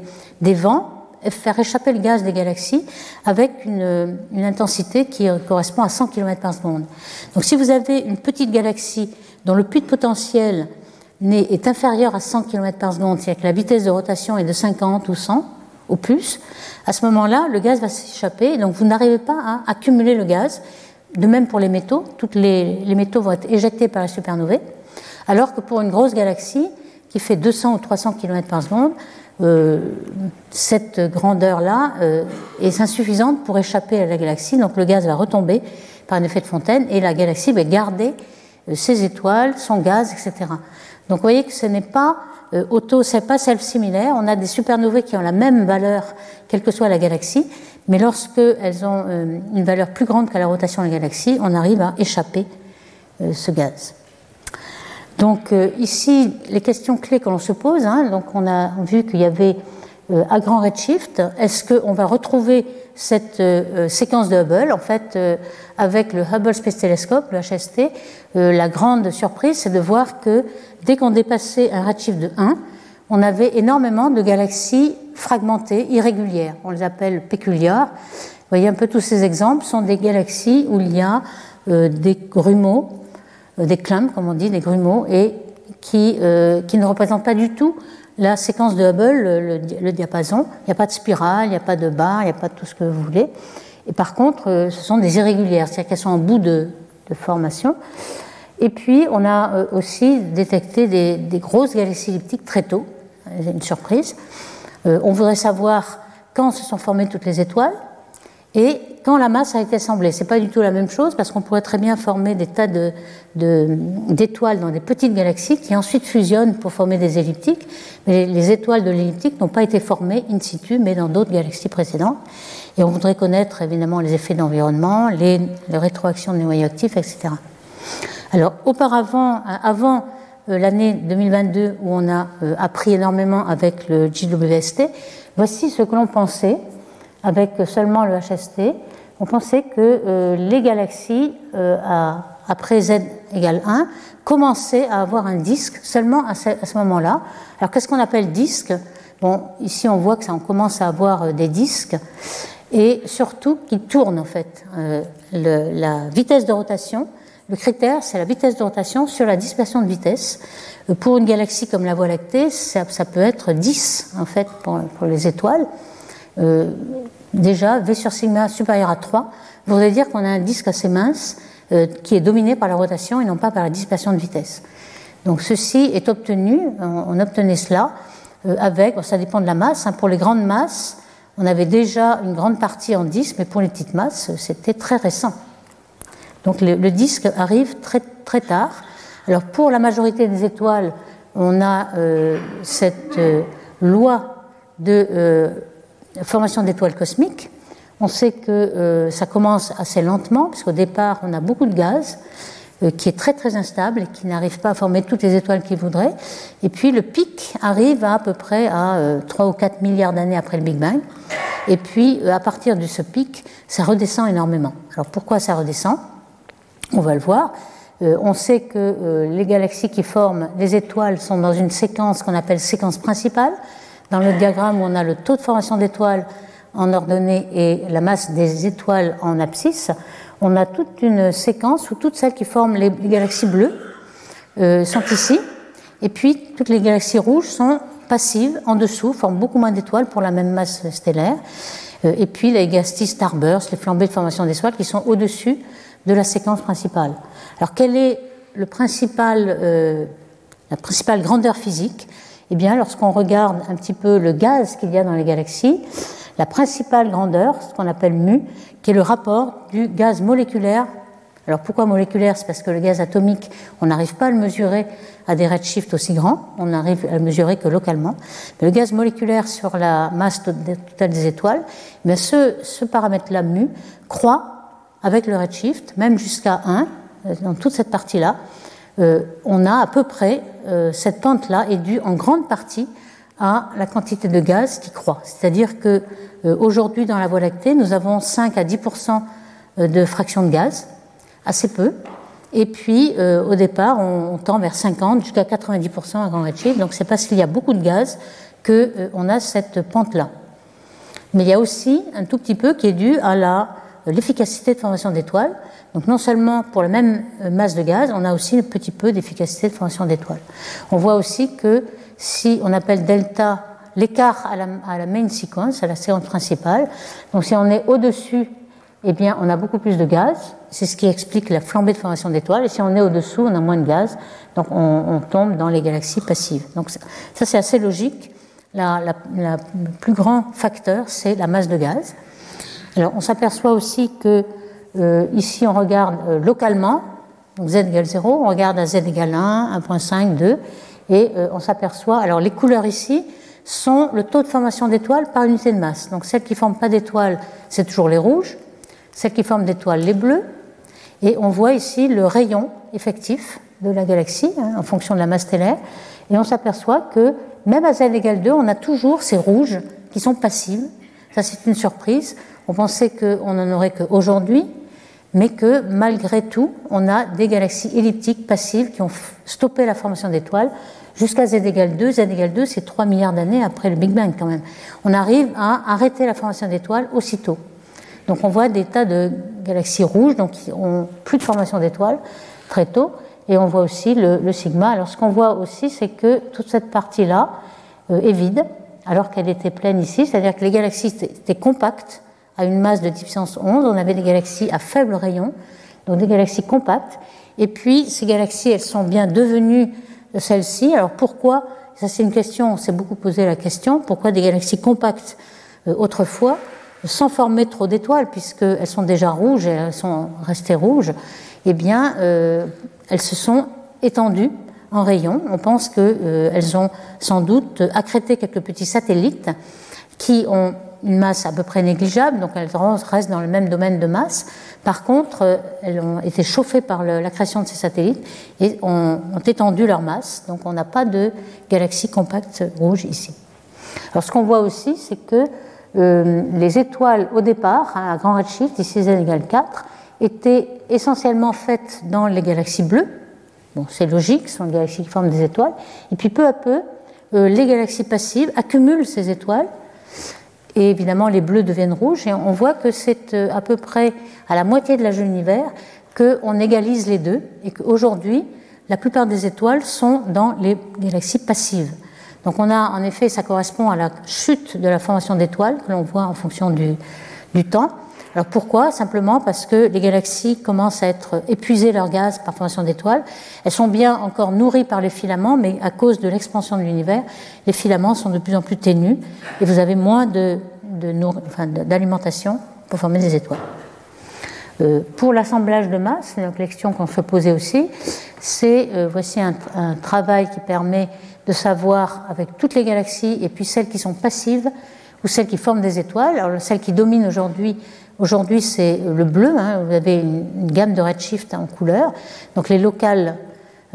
vents faire échapper le gaz des galaxies avec une, une, intensité qui correspond à 100 km par seconde. Donc si vous avez une petite galaxie dont le puits de potentiel est inférieur à 100 km par seconde, c'est-à-dire que la vitesse de rotation est de 50 ou 100 au plus, à ce moment-là, le gaz va s'échapper, donc vous n'arrivez pas à accumuler le gaz. De même pour les métaux, tous les, métaux vont être éjectés par la supernovae, alors que pour une grosse galaxie qui fait 200 ou 300 km par seconde, euh, cette grandeur-là euh, est insuffisante pour échapper à la galaxie, donc le gaz va retomber par un effet de fontaine et la galaxie va garder ses étoiles, son gaz, etc. Donc vous voyez que ce n'est pas euh, auto, c'est pas self-similaire. On a des supernovae qui ont la même valeur, quelle que soit la galaxie, mais lorsque elles ont euh, une valeur plus grande que la rotation de la galaxie, on arrive à échapper ce gaz. Donc ici, les questions clés que l'on se pose, hein, donc on a vu qu'il y avait à grand redshift, est-ce qu'on va retrouver cette séquence de Hubble En fait, avec le Hubble Space Telescope, le HST, euh, la grande surprise, c'est de voir que dès qu'on dépassait un redshift de 1, on avait énormément de galaxies fragmentées, irrégulières. On les appelle péculiares. Vous voyez un peu tous ces exemples sont des galaxies où il y a euh, des grumeaux, euh, des clumps, comme on dit, des grumeaux, et qui, qui ne représentent pas du tout la séquence de Hubble, le, diapason. Il n'y a pas de spirale, il n'y a pas de barre, il n'y a pas de tout ce que vous voulez. Et par contre, euh, ce sont des irrégulières, c'est-à-dire qu'elles sont en bout de, formation. Et puis, on a euh, aussi détecté des, grosses galaxies elliptiques très tôt. Une surprise. Euh, on voudrait savoir quand se sont formées toutes les étoiles et quand la masse a été assemblée. C'est pas du tout la même chose parce qu'on pourrait très bien former des tas d'étoiles dans des petites galaxies qui ensuite fusionnent pour former des elliptiques. Mais les étoiles de l'elliptique n'ont pas été formées in situ, mais dans d'autres galaxies précédentes. Et on voudrait connaître évidemment les effets d'environnement, les, les rétroactions de noyaux actifs, etc. Alors, auparavant, avant euh, l'année 2022 où on a euh, appris énormément avec le JWST, voici ce que l'on pensait avec seulement le HST. On pensait que euh, les galaxies, après Z égale 1, commençaient à avoir un disque seulement à ce, moment-là. Alors qu'est-ce qu'on appelle disque? Bon, ici on voit que ça, on commence à avoir des disques et surtout qui tournent en fait. la vitesse de rotation le critère, c'est la vitesse de rotation sur la dispersion de vitesse. Euh, pour une galaxie comme la Voie lactée, ça, peut être 10 en fait pour, les étoiles. Euh, déjà, V sur sigma supérieur à 3 voudrait dire qu'on a un disque assez mince euh, qui est dominé par la rotation et non pas par la dispersion de vitesse. Donc ceci est obtenu, on, obtenait cela avec, ça dépend de la masse, hein. pour les grandes masses, on avait déjà une grande partie en 10, mais pour les petites masses, c'était très récent. Donc le, disque arrive très, très tard. Alors pour la majorité des étoiles, on a euh, cette euh, loi de euh, formation d'étoiles cosmiques. On sait que ça commence assez lentement, puisqu'au départ, on a beaucoup de gaz qui est très très instable et qui n'arrive pas à former toutes les étoiles qu'il voudrait. Et puis le pic arrive à peu près à 3 ou 4 milliards d'années après le Big Bang. Et puis à partir de ce pic, ça redescend énormément. Alors pourquoi ça redescend? On va le voir. Euh, on sait que euh, les galaxies qui forment les étoiles sont dans une séquence qu'on appelle séquence principale. Dans le diagramme on a le taux de formation d'étoiles en ordonnée et la masse des étoiles en abscisse, on a toute une séquence où toutes celles qui forment les, galaxies bleues euh, sont ici. Et puis toutes les galaxies rouges sont passives en dessous, forment beaucoup moins d'étoiles pour la même masse stellaire. et puis les galaxies starburst, les flambées de formation d'étoiles qui sont au-dessus de la séquence principale. Alors, quelle est euh, la principale grandeur physique Eh bien, lorsqu'on regarde un petit peu le gaz qu'il y a dans les galaxies, la principale grandeur, ce qu'on appelle mu, qui est le rapport du gaz moléculaire. Alors pourquoi moléculaire? C'est parce que le gaz atomique, on n'arrive pas à le mesurer à des redshifts aussi grands, on n'arrive à le mesurer que localement. Mais le gaz moléculaire sur la masse totale des étoiles, mais ce, ce paramètre-là mu croît avec le redshift, même jusqu'à 1, euh, dans toute cette partie-là, euh, on a à peu près, euh, cette pente-là est due en grande partie à la quantité de gaz qui croît. C'est-à-dire que aujourd'hui dans la Voie lactée, nous avons 5 à 10% de fraction de gaz, assez peu. Et puis au départ, on, tend vers 50 jusqu'à 90% à grand. Donc c'est parce qu'il y a beaucoup de gaz que on a cette pente-là. Mais il y a aussi un tout petit peu qui est dû à l'efficacité de formation d'étoiles. Donc non seulement pour la même euh, masse de gaz, on a aussi un petit peu d'efficacité de formation d'étoiles. On voit aussi que si on appelle delta l'écart à la, main sequence, à la séquence principale, donc si on est au-dessus, eh bien on a beaucoup plus de gaz, c'est ce qui explique la flambée de formation d'étoiles, et si on est au-dessous, on a moins de gaz, donc on, tombe dans les galaxies passives. Donc ça, c'est assez logique. La, le plus grand facteur, c'est la masse de gaz. Alors, on s'aperçoit aussi que euh, ici, on regarde euh, localement, donc z égale 0, on regarde à z égale 1, 1.5, 2, et euh, on s'aperçoit, alors les couleurs ici sont le taux de formation d'étoiles par unité de masse. Donc celles qui ne forment pas d'étoiles, c'est toujours les rouges, celles qui forment d'étoiles, les bleus, et on voit ici le rayon effectif de la galaxie hein, en fonction de la masse stellaire, et on s'aperçoit que même à z égale 2, on a toujours ces rouges qui sont passives. Ça, c'est une surprise. On pensait qu'on n'en aurait qu'aujourd'hui, mais que malgré tout, on a des galaxies elliptiques passives qui ont stoppé la formation d'étoiles jusqu'à z égale 2. z égale 2, c'est 3 milliards d'années après le Big Bang quand même. On arrive à arrêter la formation d'étoiles aussitôt. Donc on voit des tas de galaxies rouges, donc qui ont plus de formation d'étoiles très tôt, et on voit aussi le, sigma. Alors ce qu'on voit aussi, c'est que toute cette partie-là euh, est vide, alors qu'elle était pleine ici, c'est-à-dire que les galaxies étaient compactes, à une masse de puissance 11, on avait des galaxies à faible rayon, donc des galaxies compactes. Et puis ces galaxies, elles sont bien devenues celles-ci. Alors pourquoi? Ça c'est une question, on s'est beaucoup posé la question. Pourquoi des galaxies compactes euh, autrefois sans former trop d'étoiles, puisqu'elles sont déjà rouges et elles sont restées rouges, eh bien, euh, elles se sont étendues en rayons. On pense qu'elles euh, ont sans doute accrété quelques petits satellites qui ont une masse à peu près négligeable, donc elles restent dans le même domaine de masse. Par contre, euh, elles ont été chauffées par la création de ces satellites et ont, étendu leur masse, donc on n'a pas de galaxie compacte rouge ici. Alors ce qu'on voit aussi, c'est que euh, les étoiles au départ, à grand redshift, ici z égale 4, étaient essentiellement faites dans les galaxies bleues. Bon, c'est logique, ce sont des galaxies qui forment des étoiles. Et puis peu à peu, euh, les galaxies passives accumulent ces étoiles et évidemment les bleus deviennent rouges, et on voit que c'est euh, à peu près à la moitié de l'âge de l'univers qu'on égalise les deux, et qu'aujourd'hui, la plupart des étoiles sont dans les galaxies passives. Donc on a en effet, ça correspond à la chute de la formation d'étoiles que l'on voit en fonction du temps. Alors pourquoi? Simplement parce que les galaxies commencent à être épuisées leur gaz par formation d'étoiles. Elles sont bien encore nourries par les filaments, mais à cause de l'expansion de l'univers, les filaments sont de plus en plus ténus et vous avez moins d'alimentation pour former des étoiles. Euh, pour l'assemblage de masse, une question qu'on se posait aussi, c'est euh, voici un, un, travail qui permet de savoir avec toutes les galaxies et puis celles qui sont passives ou celles qui forment des étoiles. Alors celles qui dominent aujourd'hui Aujourd'hui, c'est le bleu. Hein. vous avez une, gamme de redshift en couleur. Donc les locales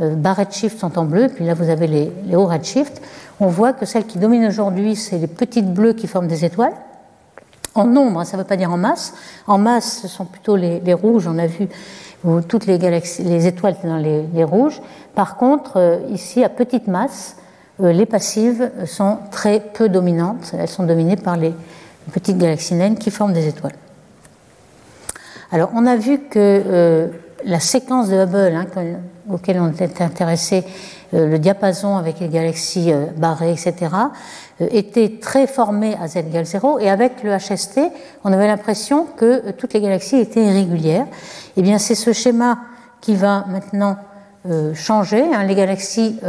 euh, bas redshift sont en bleu, puis là vous avez les, hauts redshift. On voit que celles qui dominent aujourd'hui, c'est les petites bleues qui forment des étoiles. En nombre, hein, ça ne veut pas dire en masse. En masse, ce sont plutôt les, rouges. On a vu toutes les, galaxies, les étoiles dans les, rouges. Par contre, euh, ici, à petite masse, euh, les passives sont très peu dominantes. Elles sont dominées par les petites galaxies naines qui forment des étoiles. Alors, on a vu que euh, la séquence de Hubble, hein, auquel on était intéressé, euh, le diapason avec les galaxies euh, barrées, etc., était très formé à z égale 0, et avec le HST, on avait l'impression que toutes les galaxies étaient irrégulières. Eh bien, c'est ce schéma qui va maintenant changer. Hein. les galaxies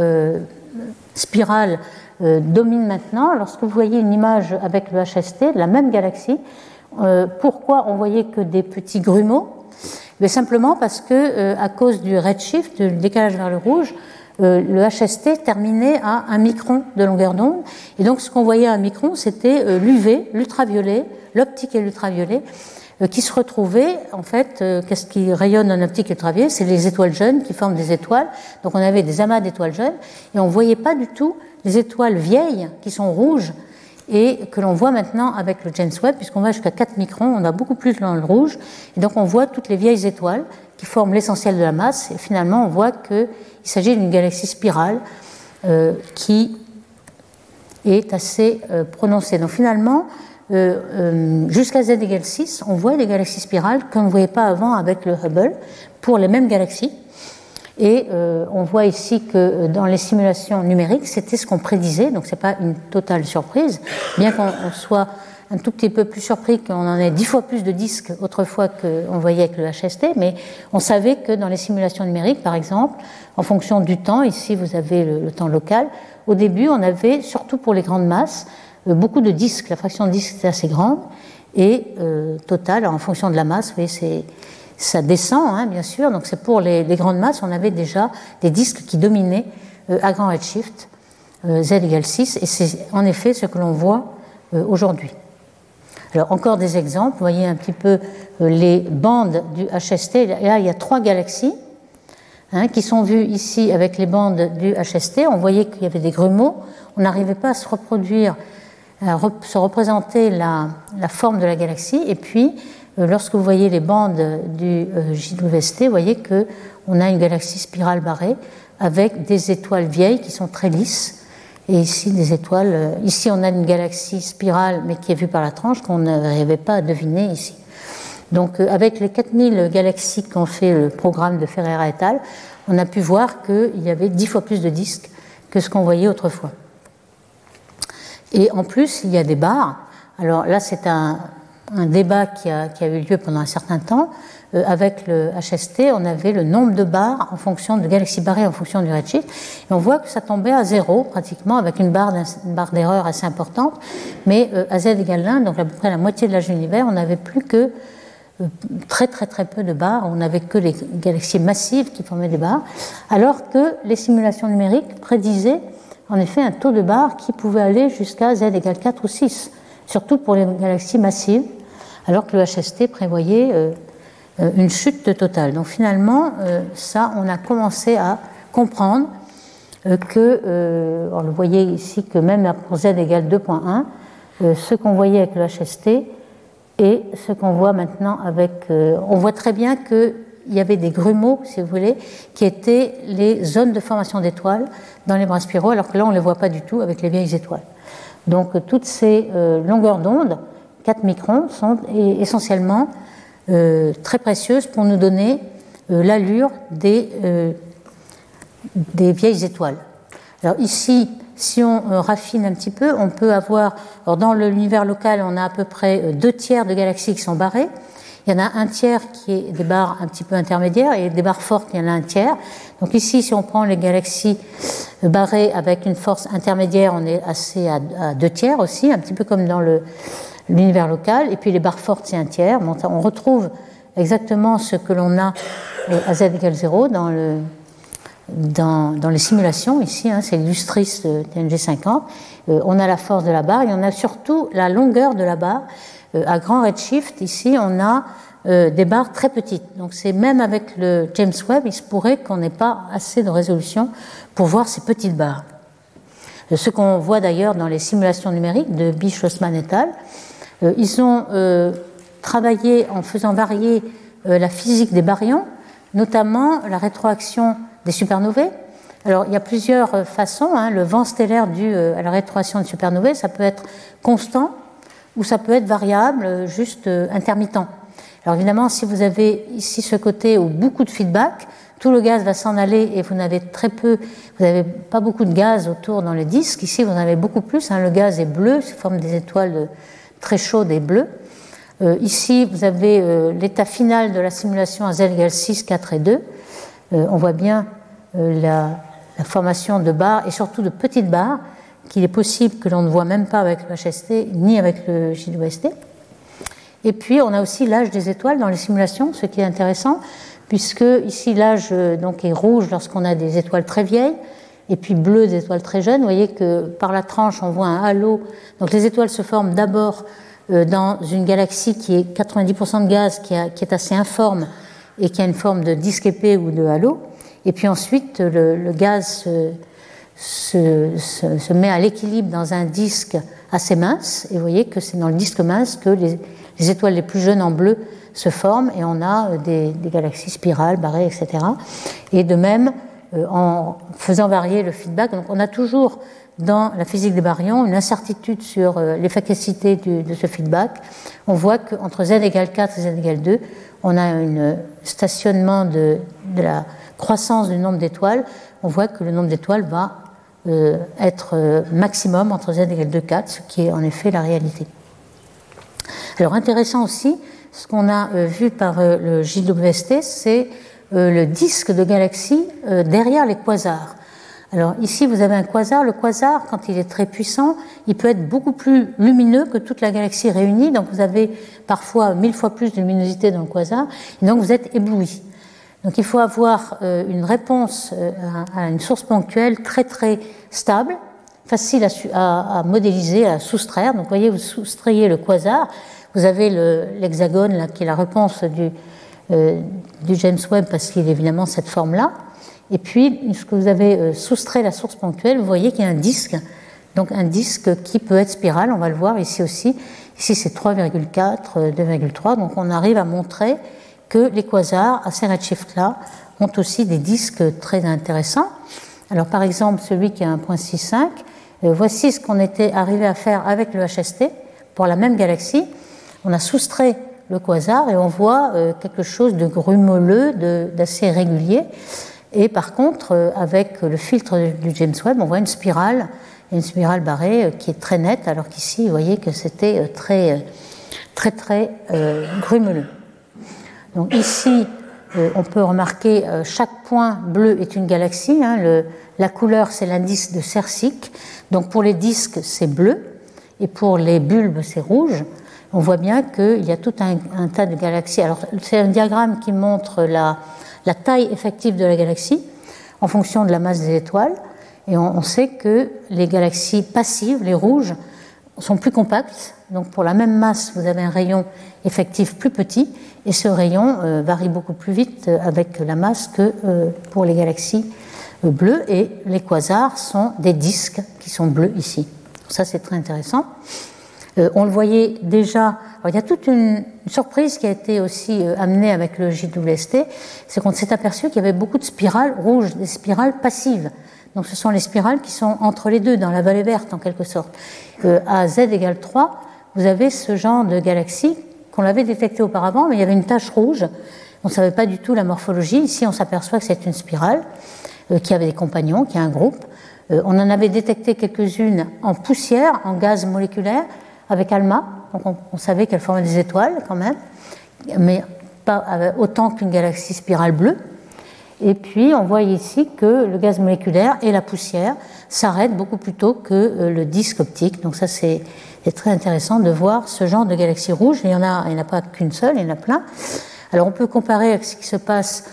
spirales dominent maintenant. Lorsque vous voyez une image avec le HST, la même galaxie, euh, pourquoi on voyait que des petits grumeaux? Mais Simplement parce que, euh, à cause du redshift, du décalage vers le rouge, euh, le HST terminait à un micron de longueur d'onde. Et donc, ce qu'on voyait à un micron, c'était l'UV, l'ultraviolet, l'optique et l'ultraviolet, qui se retrouvaient, en fait, qu'est-ce qui rayonne en optique et ultraviolet? C'est les étoiles jeunes qui forment des étoiles. Donc, on avait des amas d'étoiles jeunes, et on ne voyait pas du tout les étoiles vieilles qui sont rouges et que l'on voit maintenant avec le James Webb, puisqu'on va jusqu'à 4 microns, on a beaucoup plus dans le rouge, et donc on voit toutes les vieilles étoiles qui forment l'essentiel de la masse, et finalement on voit qu'il s'agit d'une galaxie spirale euh, qui est assez euh, prononcée. Donc finalement, euh, jusqu'à z égale 6, on voit des galaxies spirales qu'on ne voyait pas avant avec le Hubble pour les mêmes galaxies. Et euh, on voit ici que euh, dans les simulations numériques, c'était ce qu'on prédisait, donc ce n'est pas une totale surprise, bien qu'on soit un tout petit peu plus surpris qu'on en ait dix fois plus de disques autrefois qu'on voyait avec le HST, mais on savait que dans les simulations numériques, par exemple, en fonction du temps, ici vous avez le, temps local, au début on avait, surtout pour les grandes masses, euh, beaucoup de disques, la fraction de disques était assez grande, et euh, total, en fonction de la masse, vous voyez, c'est ça descend, hein, bien sûr. Donc c'est pour les, grandes masses, on avait déjà des disques qui dominaient euh, à grand redshift, euh, z égale 6, et c'est en effet ce que l'on voit euh, aujourd'hui. Alors encore des exemples, vous voyez un petit peu les bandes du HST. Là, il y a trois galaxies hein, qui sont vues ici avec les bandes du HST. On voyait qu'il y avait des grumeaux. On n'arrivait pas à se reproduire, à se représenter la, la, forme de la galaxie. Et puis, euh, lorsque vous voyez les bandes du euh, JWST, vous voyez qu'on a une galaxie spirale barrée avec des étoiles vieilles qui sont très lisses. Et ici, des étoiles. Euh, ici, on a une galaxie spirale, mais qui est vue par la tranche, qu'on n'arrivait pas à deviner ici. Donc, avec les 4000 galaxies qu'ont fait le programme de Ferreira et al., on a pu voir qu'il y avait 10 fois plus de disques que ce qu'on voyait autrefois. Et en plus, il y a des barres. Alors là, c'est un, un débat qui a, eu lieu pendant un certain temps. Euh, avec le HST, on avait le nombre de barres en fonction de galaxies barrées en fonction du redshift. Et on voit que ça tombait à zéro pratiquement, avec une barre, barre d'erreur assez importante. Mais euh, à z égale 1, donc à peu près la moitié de l'âge de l'univers, on n'avait plus que euh, très très très peu de barres, on n'avait que les galaxies massives qui formaient des barres, alors que les simulations numériques prédisaient en effet un taux de barres qui pouvait aller jusqu'à z égale 4 ou 6, surtout pour les galaxies massives, alors que le HST prévoyait euh, une chute totale. Donc finalement, euh, ça, on a commencé à comprendre que, on le voyait ici, que même pour z égale 2.1, ce qu'on voyait avec le HST et ce qu'on voit maintenant avec. on voit très bien que il y avait des grumeaux, si vous voulez, qui étaient les zones de formation d'étoiles dans les bras spiraux, alors que là, on ne les voit pas du tout avec les vieilles étoiles. Donc, toutes ces euh, longueurs d'onde, 4 microns, sont essentiellement euh, très précieuses pour nous donner euh, l'allure des, des vieilles étoiles. Alors, ici, si on raffine un petit peu, on peut avoir, alors dans l'univers local, on a à peu près deux tiers de galaxies qui sont barrées. Il y en a un tiers qui est des barres un petit peu intermédiaires et des barres fortes, il y en a un tiers. Donc ici, si on prend les galaxies barrées avec une force intermédiaire, on est assez à, deux tiers aussi, un petit peu comme dans l'univers local. Et puis les barres fortes, c'est un tiers. on retrouve exactement ce que l'on a euh, à z égale 0 dans, le, dans, dans les simulations. Ici, hein, c'est l'illustris de TNG50. Euh, on a la force de la barre et on a surtout la longueur de la barre euh, à grand redshift, ici, on a des barres très petites. Donc c'est même avec le James Webb, il se pourrait qu'on n'ait pas assez de résolution pour voir ces petites barres. Ce qu'on voit d'ailleurs dans les simulations numériques de Osman et al. Ils ont travaillé en faisant varier la physique des baryons, notamment la rétroaction des supernovae. Alors, il y a plusieurs façons. Hein. Le vent stellaire dû à la rétroaction des supernovae, ça peut être constant, ou ça peut être variable, euh, juste euh, intermittent. Alors évidemment, si vous avez ici ce côté où beaucoup de feedback, tout le gaz va s'en aller et vous n'avez très peu, vous n'avez pas beaucoup de gaz autour dans les disques. Ici, vous en avez beaucoup plus. Hein. Le gaz est bleu, ça forme des étoiles euh, très chaudes et bleues. ici, vous avez l'état final de la simulation à z égale 6, 4 et 2. on voit bien la, la, formation de barres et surtout de petites barres qu'il est possible que l'on ne voit même pas avec le HST ni avec le JWST. Et puis, on a aussi l'âge des étoiles dans les simulations, ce qui est intéressant, puisque ici, l'âge euh, donc, est rouge lorsqu'on a des étoiles très vieilles, et puis bleu des étoiles très jeunes. Vous voyez que par la tranche, on voit un halo. Donc, les étoiles se forment d'abord euh, dans une galaxie qui est 90% de gaz, qui, est assez informe et qui a une forme de disque épais ou de halo. Et puis ensuite, le, gaz se met à l'équilibre dans un disque assez mince. Et vous voyez que c'est dans le disque mince que les, étoiles les plus jeunes en bleu se forment et on a euh, des, des galaxies spirales, barrées, etc. Et de même, en faisant varier le feedback, donc on a toujours dans la physique des baryons une incertitude sur euh, l'efficacité de ce feedback. On voit qu'entre z égale 4 et z égale 2, on a un stationnement de, la croissance du nombre d'étoiles. On voit que le nombre d'étoiles va euh, être euh, maximum entre z égale 2, 4, ce qui est en effet la réalité. Alors intéressant aussi, ce qu'on a euh, vu par le JWST, c'est le disque de galaxie derrière les quasars. Alors ici, vous avez un quasar. Le quasar, quand il est très puissant, il peut être beaucoup plus lumineux que toute la galaxie réunie. Donc vous avez parfois mille fois plus de luminosité dans le quasar. Et donc vous êtes ébloui. Donc il faut avoir euh, une réponse euh, à une source ponctuelle très très stable, facile à, modéliser, à soustraire. Donc vous voyez, vous soustrayez le quasar, vous avez l'hexagone là qui est la réponse du, euh, du James Webb parce qu'il est évidemment cette forme-là. Et puis, lorsque vous avez soustrait la source ponctuelle, vous voyez qu'il y a un disque, donc un disque qui peut être spiral, on va le voir ici aussi. Ici c'est 3,4, 2,3, donc on arrive à montrer que les quasars à ces redshifts-là ont aussi des disques très intéressants. Alors par exemple, celui qui a 1.65, euh, voici ce qu'on était arrivé à faire avec le HST pour la même galaxie. On a soustrait le quasar et on voit euh, quelque chose de grumeleux, d'assez régulier. Et par contre, euh, avec le filtre du James Webb, on voit une spirale, une spirale barrée qui est très nette, alors qu'ici, vous voyez que c'était très très très grumeleux. Donc ici, on peut remarquer chaque point bleu est une galaxie. Hein, la couleur, c'est l'indice de Cercic. Donc pour les disques, c'est bleu, et pour les bulbes, c'est rouge. On voit bien qu'il y a tout un, tas de galaxies. Alors c'est un diagramme qui montre la, taille effective de la galaxie en fonction de la masse des étoiles. Et on, sait que les galaxies passives, les rouges, sont plus compactes. Donc pour la même masse, vous avez un rayon effectif plus petit, et ce rayon euh, varie beaucoup plus vite avec la masse que euh, pour les galaxies bleu et les quasars sont des disques qui sont bleus ici. Ça, c'est très intéressant. Euh, on le voyait déjà. il y a toute une, surprise qui a été aussi euh, amenée avec le JWST, c'est qu'on s'est aperçu qu'il y avait beaucoup de spirales rouges, des spirales passives. Donc, ce sont les spirales qui sont entre les deux, dans la vallée verte en quelque sorte. Euh, à z égale 3, vous avez ce genre de galaxie qu'on avait détecté auparavant, mais il y avait une tache rouge. On ne savait pas du tout la morphologie. Ici, on s'aperçoit que c'est une spirale. Euh, qui avait des compagnons, qui a un groupe. Euh, on en avait détecté quelques-unes en poussière, en gaz moléculaire, avec ALMA. Donc on, savait qu'elle formait des étoiles quand même, mais pas autant qu'une galaxie spirale bleue. Et puis on voit ici que le gaz moléculaire et la poussière s'arrêtent beaucoup plus tôt que euh, le disque optique. Donc ça c'est très intéressant de voir ce genre de galaxie rouge. Il n'y en, a, il a pas qu'une seule, il y en a plein. Alors on peut comparer avec ce qui se passe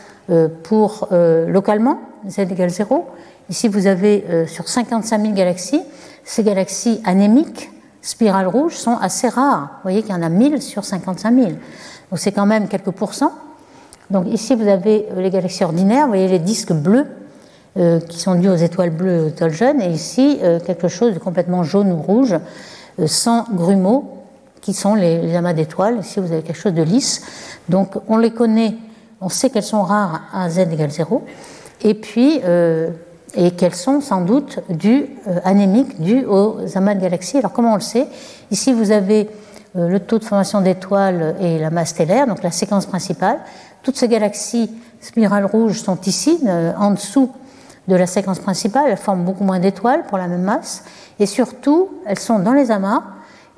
pour localement z égale 0. Ici, vous avez euh, sur 55 000 galaxies, ces galaxies anémiques, spirales rouges, sont assez rares. Vous voyez qu'il y en a 1000 sur 55 000. Donc c'est quand même quelques pourcents. Donc ici, vous avez euh, les galaxies ordinaires, vous voyez les disques bleus euh, qui sont dus aux étoiles bleues et aux étoiles jeunes, et ici, quelque chose de complètement jaune ou rouge, sans grumeaux, qui sont les, les amas d'étoiles. Ici, vous avez quelque chose de lisse. Donc on les connaît, on sait qu'elles sont rares à z égale 0 et puis euh, et qu'elles sont sans doute dues, euh, anémiques dues aux amas de galaxies. Alors comment on le sait? Ici vous avez euh, le taux de formation d'étoiles et la masse stellaire, donc la séquence principale. Toutes ces galaxies spirales rouges sont ici, en dessous de la séquence principale. Elles forment beaucoup moins d'étoiles pour la même masse. Et surtout, elles sont dans les amas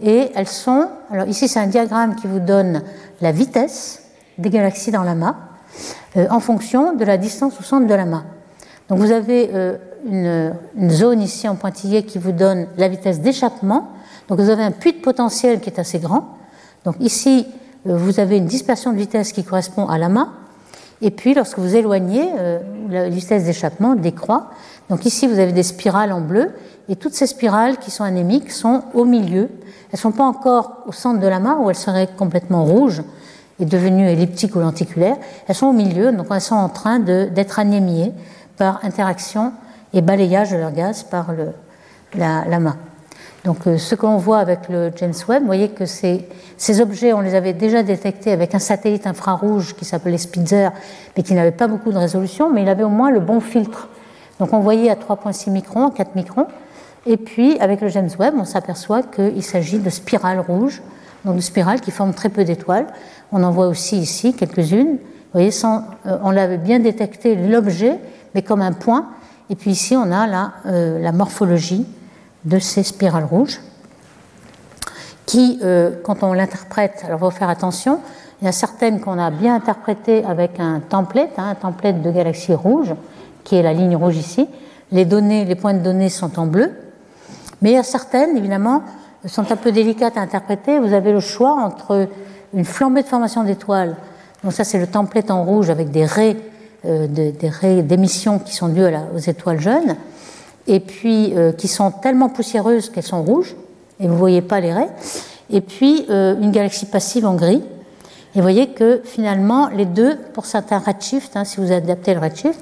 et elles sont. Alors ici, c'est un diagramme qui vous donne la vitesse des galaxies dans l'amas. Euh, en fonction de la distance au centre de l'amas. Donc vous avez euh, une, zone ici en pointillé qui vous donne la vitesse d'échappement. Donc vous avez un puits de potentiel qui est assez grand. Donc ici, euh, vous avez une dispersion de vitesse qui correspond à l'amas. Et puis lorsque vous éloignez, la vitesse d'échappement décroît. Donc ici, vous avez des spirales en bleu. Et toutes ces spirales qui sont anémiques sont au milieu. Elles ne sont pas encore au centre de l'amas où elles seraient complètement rouges est devenue elliptique ou lenticulaire, elles sont au milieu, donc elles sont en train d'être anémiées par interaction et balayage de leur gaz par le, la, main. Donc euh, ce qu'on voit avec le James Webb, vous voyez que ces, objets, on les avait déjà détectés avec un satellite infrarouge qui s'appelait Spitzer, mais qui n'avait pas beaucoup de résolution, mais il avait au moins le bon filtre. Donc on voyait à 3,6 microns, 4 microns, et puis avec le James Webb, on s'aperçoit qu'il s'agit de spirales rouges, donc de spirales qui forment très peu d'étoiles. On en voit aussi ici quelques-unes. Vous voyez, euh, on l'avait bien détecté l'objet, mais comme un point. Et puis ici, on a la, euh, la morphologie de ces spirales rouges, qui, euh, quand on l'interprète, alors il faut faire attention, il y a certaines qu'on a bien interprétées avec un template, hein, un template de galaxies rouges, qui est la ligne rouge ici. Les données, les points de données sont en bleu, mais il y a certaines, évidemment, sont un peu délicates à interpréter. Vous avez le choix entre une flambée de formation d'étoiles. Donc ça, c'est le template en rouge avec des raies, euh, d'émission qui sont dues aux étoiles jeunes, et puis euh, qui sont tellement poussiéreuses qu'elles sont rouges, et vous ne voyez pas les raies. Et puis euh, une galaxie passive en gris. Et vous voyez que finalement, les deux, pour certains redshifts, hein, si vous adaptez le redshift,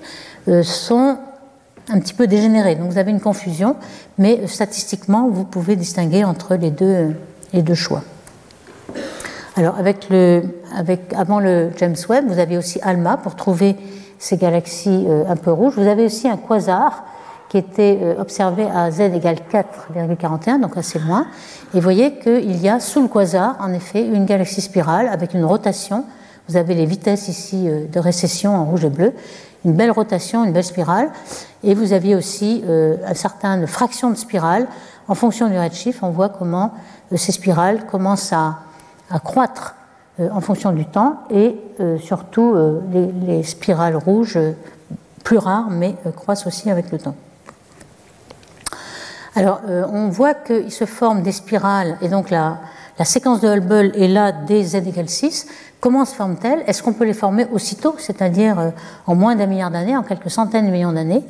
sont un petit peu dégénérés. Donc vous avez une confusion, mais statistiquement, vous pouvez distinguer entre les deux, les deux choix. Alors, avec le, avec, avant le James Webb, vous avez aussi ALMA pour trouver ces galaxies euh, un peu rouges. Vous avez aussi un quasar qui était euh, observé à z égale 4,41, donc assez loin. Et vous voyez qu'il y a sous le quasar, en effet, une galaxie spirale avec une rotation. Vous avez les vitesses ici euh, de récession en rouge et bleu, une belle rotation, une belle spirale. Et vous aviez aussi un certain fraction de spirale. En fonction du redshift, on voit comment ces spirales commencent à à croître en fonction du temps et surtout les, spirales rouges, plus rares, mais croissent aussi avec le temps. Alors, on voit qu'il se forment des spirales, et donc la, séquence de Hubble est là dès z égale 6. Comment se forment-elles? Est-ce qu'on peut les former aussitôt, c'est-à-dire euh, en moins d'un milliard d'années, en quelques centaines de millions d'années?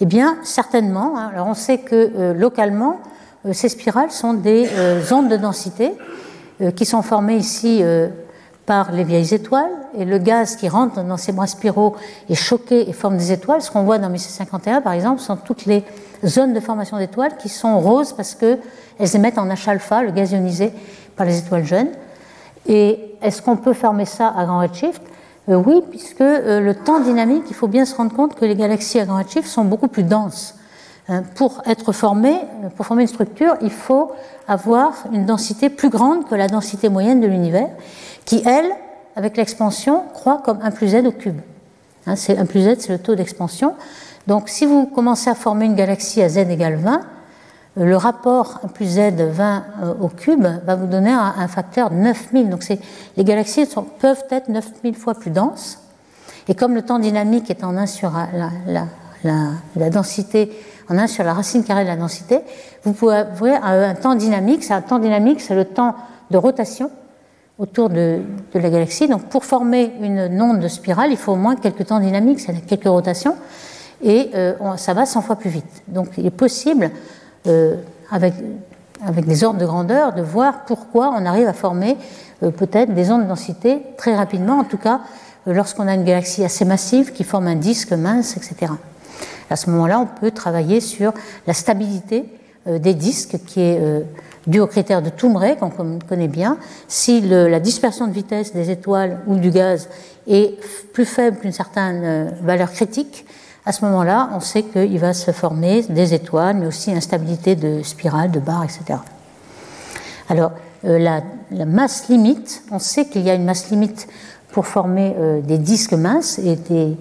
Eh bien, certainement. Hein. Alors, on sait que euh, localement, euh, ces spirales sont des ondes de densité qui sont formées ici par les vieilles étoiles, et le gaz qui rentre dans ces bras spiraux est choqué et forme des étoiles. Ce qu'on voit dans 1651, par exemple, sont toutes les zones de formation d'étoiles qui sont roses parce qu'elles émettent en H-alpha, le gaz ionisé, par les étoiles jeunes. Et est-ce qu'on peut fermer ça à grand redshift? Euh, Oui, puisque euh, le temps dynamique, il faut bien se rendre compte que les galaxies à grand redshift sont beaucoup plus denses. Hein, pour être formé, euh, pour former une structure, il faut avoir une densité plus grande que la densité moyenne de l'univers, qui, elle, avec l'expansion, croît comme 1 plus z au cube. Hein, c'est 1 plus z, c'est le taux d'expansion. Donc si vous commencez à former une galaxie à z égale 20, le rapport 1 plus z 20 euh, au cube va vous donner un, facteur 9000. Donc les galaxies peuvent être 9000 fois plus denses. Et comme le temps dynamique est en 1 sur la, densité, en 1 sur la racine carrée de la densité, vous pouvez avoir un, temps dynamique. C'est un temps dynamique, c'est le temps de rotation autour de, la galaxie. Donc pour former une onde de spirale, il faut au moins quelques temps dynamiques, quelques rotations, et euh, ça va 100 fois plus vite. Donc il est possible euh, avec, des ordres de grandeur, de voir pourquoi on arrive à former euh, peut-être des ondes de densité très rapidement, en tout cas lorsqu'on a une galaxie assez massive qui forme un disque mince, etc. À ce moment-là, on peut travailler sur la stabilité des disques qui est due au critère de Toumré, qu'on connaît bien. Si la dispersion de vitesse des étoiles ou du gaz est plus faible qu'une certaine valeur critique, à ce moment-là, on sait qu'il va se former des étoiles, mais aussi instabilité de spirale, de barres, etc. Alors, euh, la, masse limite, on sait qu'il y a une masse limite pour former euh, des disques minces et des,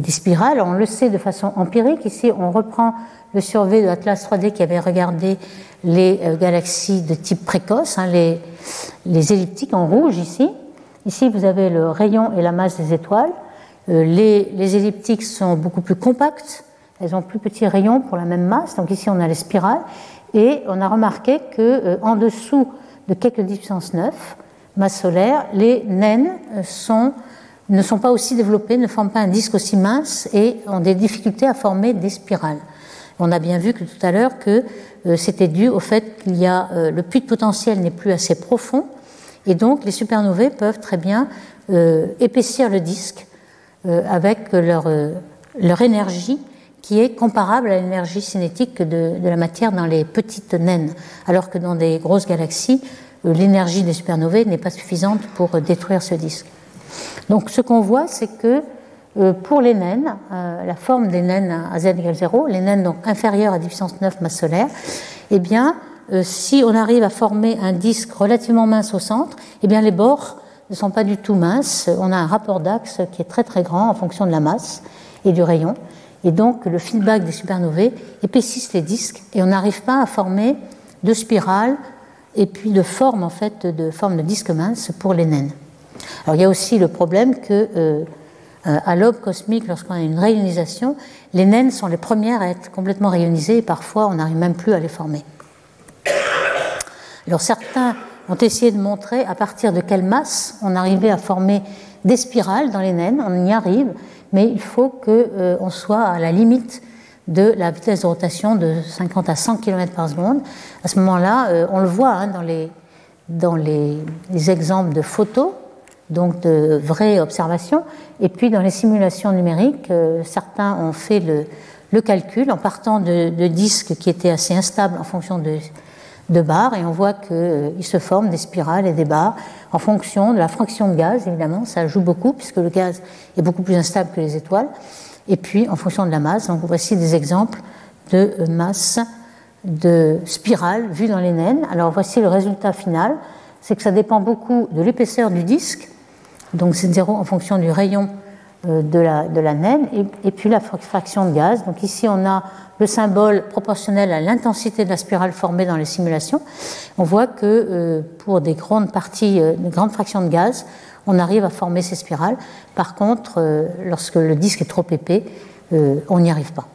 des, spirales. On le sait de façon empirique. Ici, on reprend le survey de l'Atlas 3D qui avait regardé les euh, galaxies de type précoce, hein, les, elliptiques en rouge ici. Ici, vous avez le rayon et la masse des étoiles. Euh, les, elliptiques sont beaucoup plus compactes, elles ont plus petits rayons pour la même masse. Donc ici on a les spirales et on a remarqué que euh, en dessous de quelques 10 puissance 9 masse solaire, les naines euh, ne sont pas aussi développées, ne forment pas un disque aussi mince et ont des difficultés à former des spirales. On a bien vu tout à l'heure que c'était dû au fait qu'il y a le puits de potentiel n'est plus assez profond et donc les supernovae peuvent très bien épaissir le disque euh, avec leur, euh, leur énergie qui est comparable à l'énergie cinétique de, la matière dans les petites naines, alors que dans des grosses galaxies, euh, l'énergie des supernovae n'est pas suffisante pour détruire ce disque. Donc ce qu'on voit, c'est que pour les naines, la forme des naines à z égale 0, les naines donc inférieures à 10 puissance 9 masse solaire, eh bien, si on arrive à former un disque relativement mince au centre, eh bien les bords ne sont pas du tout minces. On a un rapport d'axe qui est très très grand en fonction de la masse et du rayon. Et donc le feedback des supernovae épaississent les disques et on n'arrive pas à former de spirales et puis de forme en fait de forme de disque mince pour les naines. Alors il y a aussi le problème que euh, à l'aube cosmique, lorsqu'on a une rayonisation, les naines sont les premières à être complètement rayonisées et parfois on n'arrive même plus à les former. Alors certains ont essayé de montrer à partir de quelle masse on arrivait à former des spirales dans les naines. On y arrive, mais il faut qu'on euh, soit à la limite de la vitesse de rotation de 50 à 100 km par seconde. À ce moment-là, euh, on le voit hein, dans les, exemples de photos, donc de vraies observations, et puis dans les simulations numériques, euh, certains ont fait le, calcul en partant de, disques qui étaient assez instables en fonction de de barres. Et on voit qu'il euh, se forment des spirales et des barres en fonction de la fraction de gaz, évidemment, ça joue beaucoup puisque le gaz est beaucoup plus instable que les étoiles, et puis en fonction de la masse. Donc voici des exemples de euh, masse de spirales vues dans les naines. Alors voici le résultat final, c'est que ça dépend beaucoup de l'épaisseur du disque, donc c'est zéro en fonction du rayon de, la, de la naine, et, puis la fraction de gaz. Donc ici, on a le symbole proportionnel à l'intensité de la spirale formée dans les simulations. On voit que pour des grandes parties, des grandes fractions de gaz, on arrive à former ces spirales. Par contre, lorsque le disque est trop épais, on n'y arrive pas.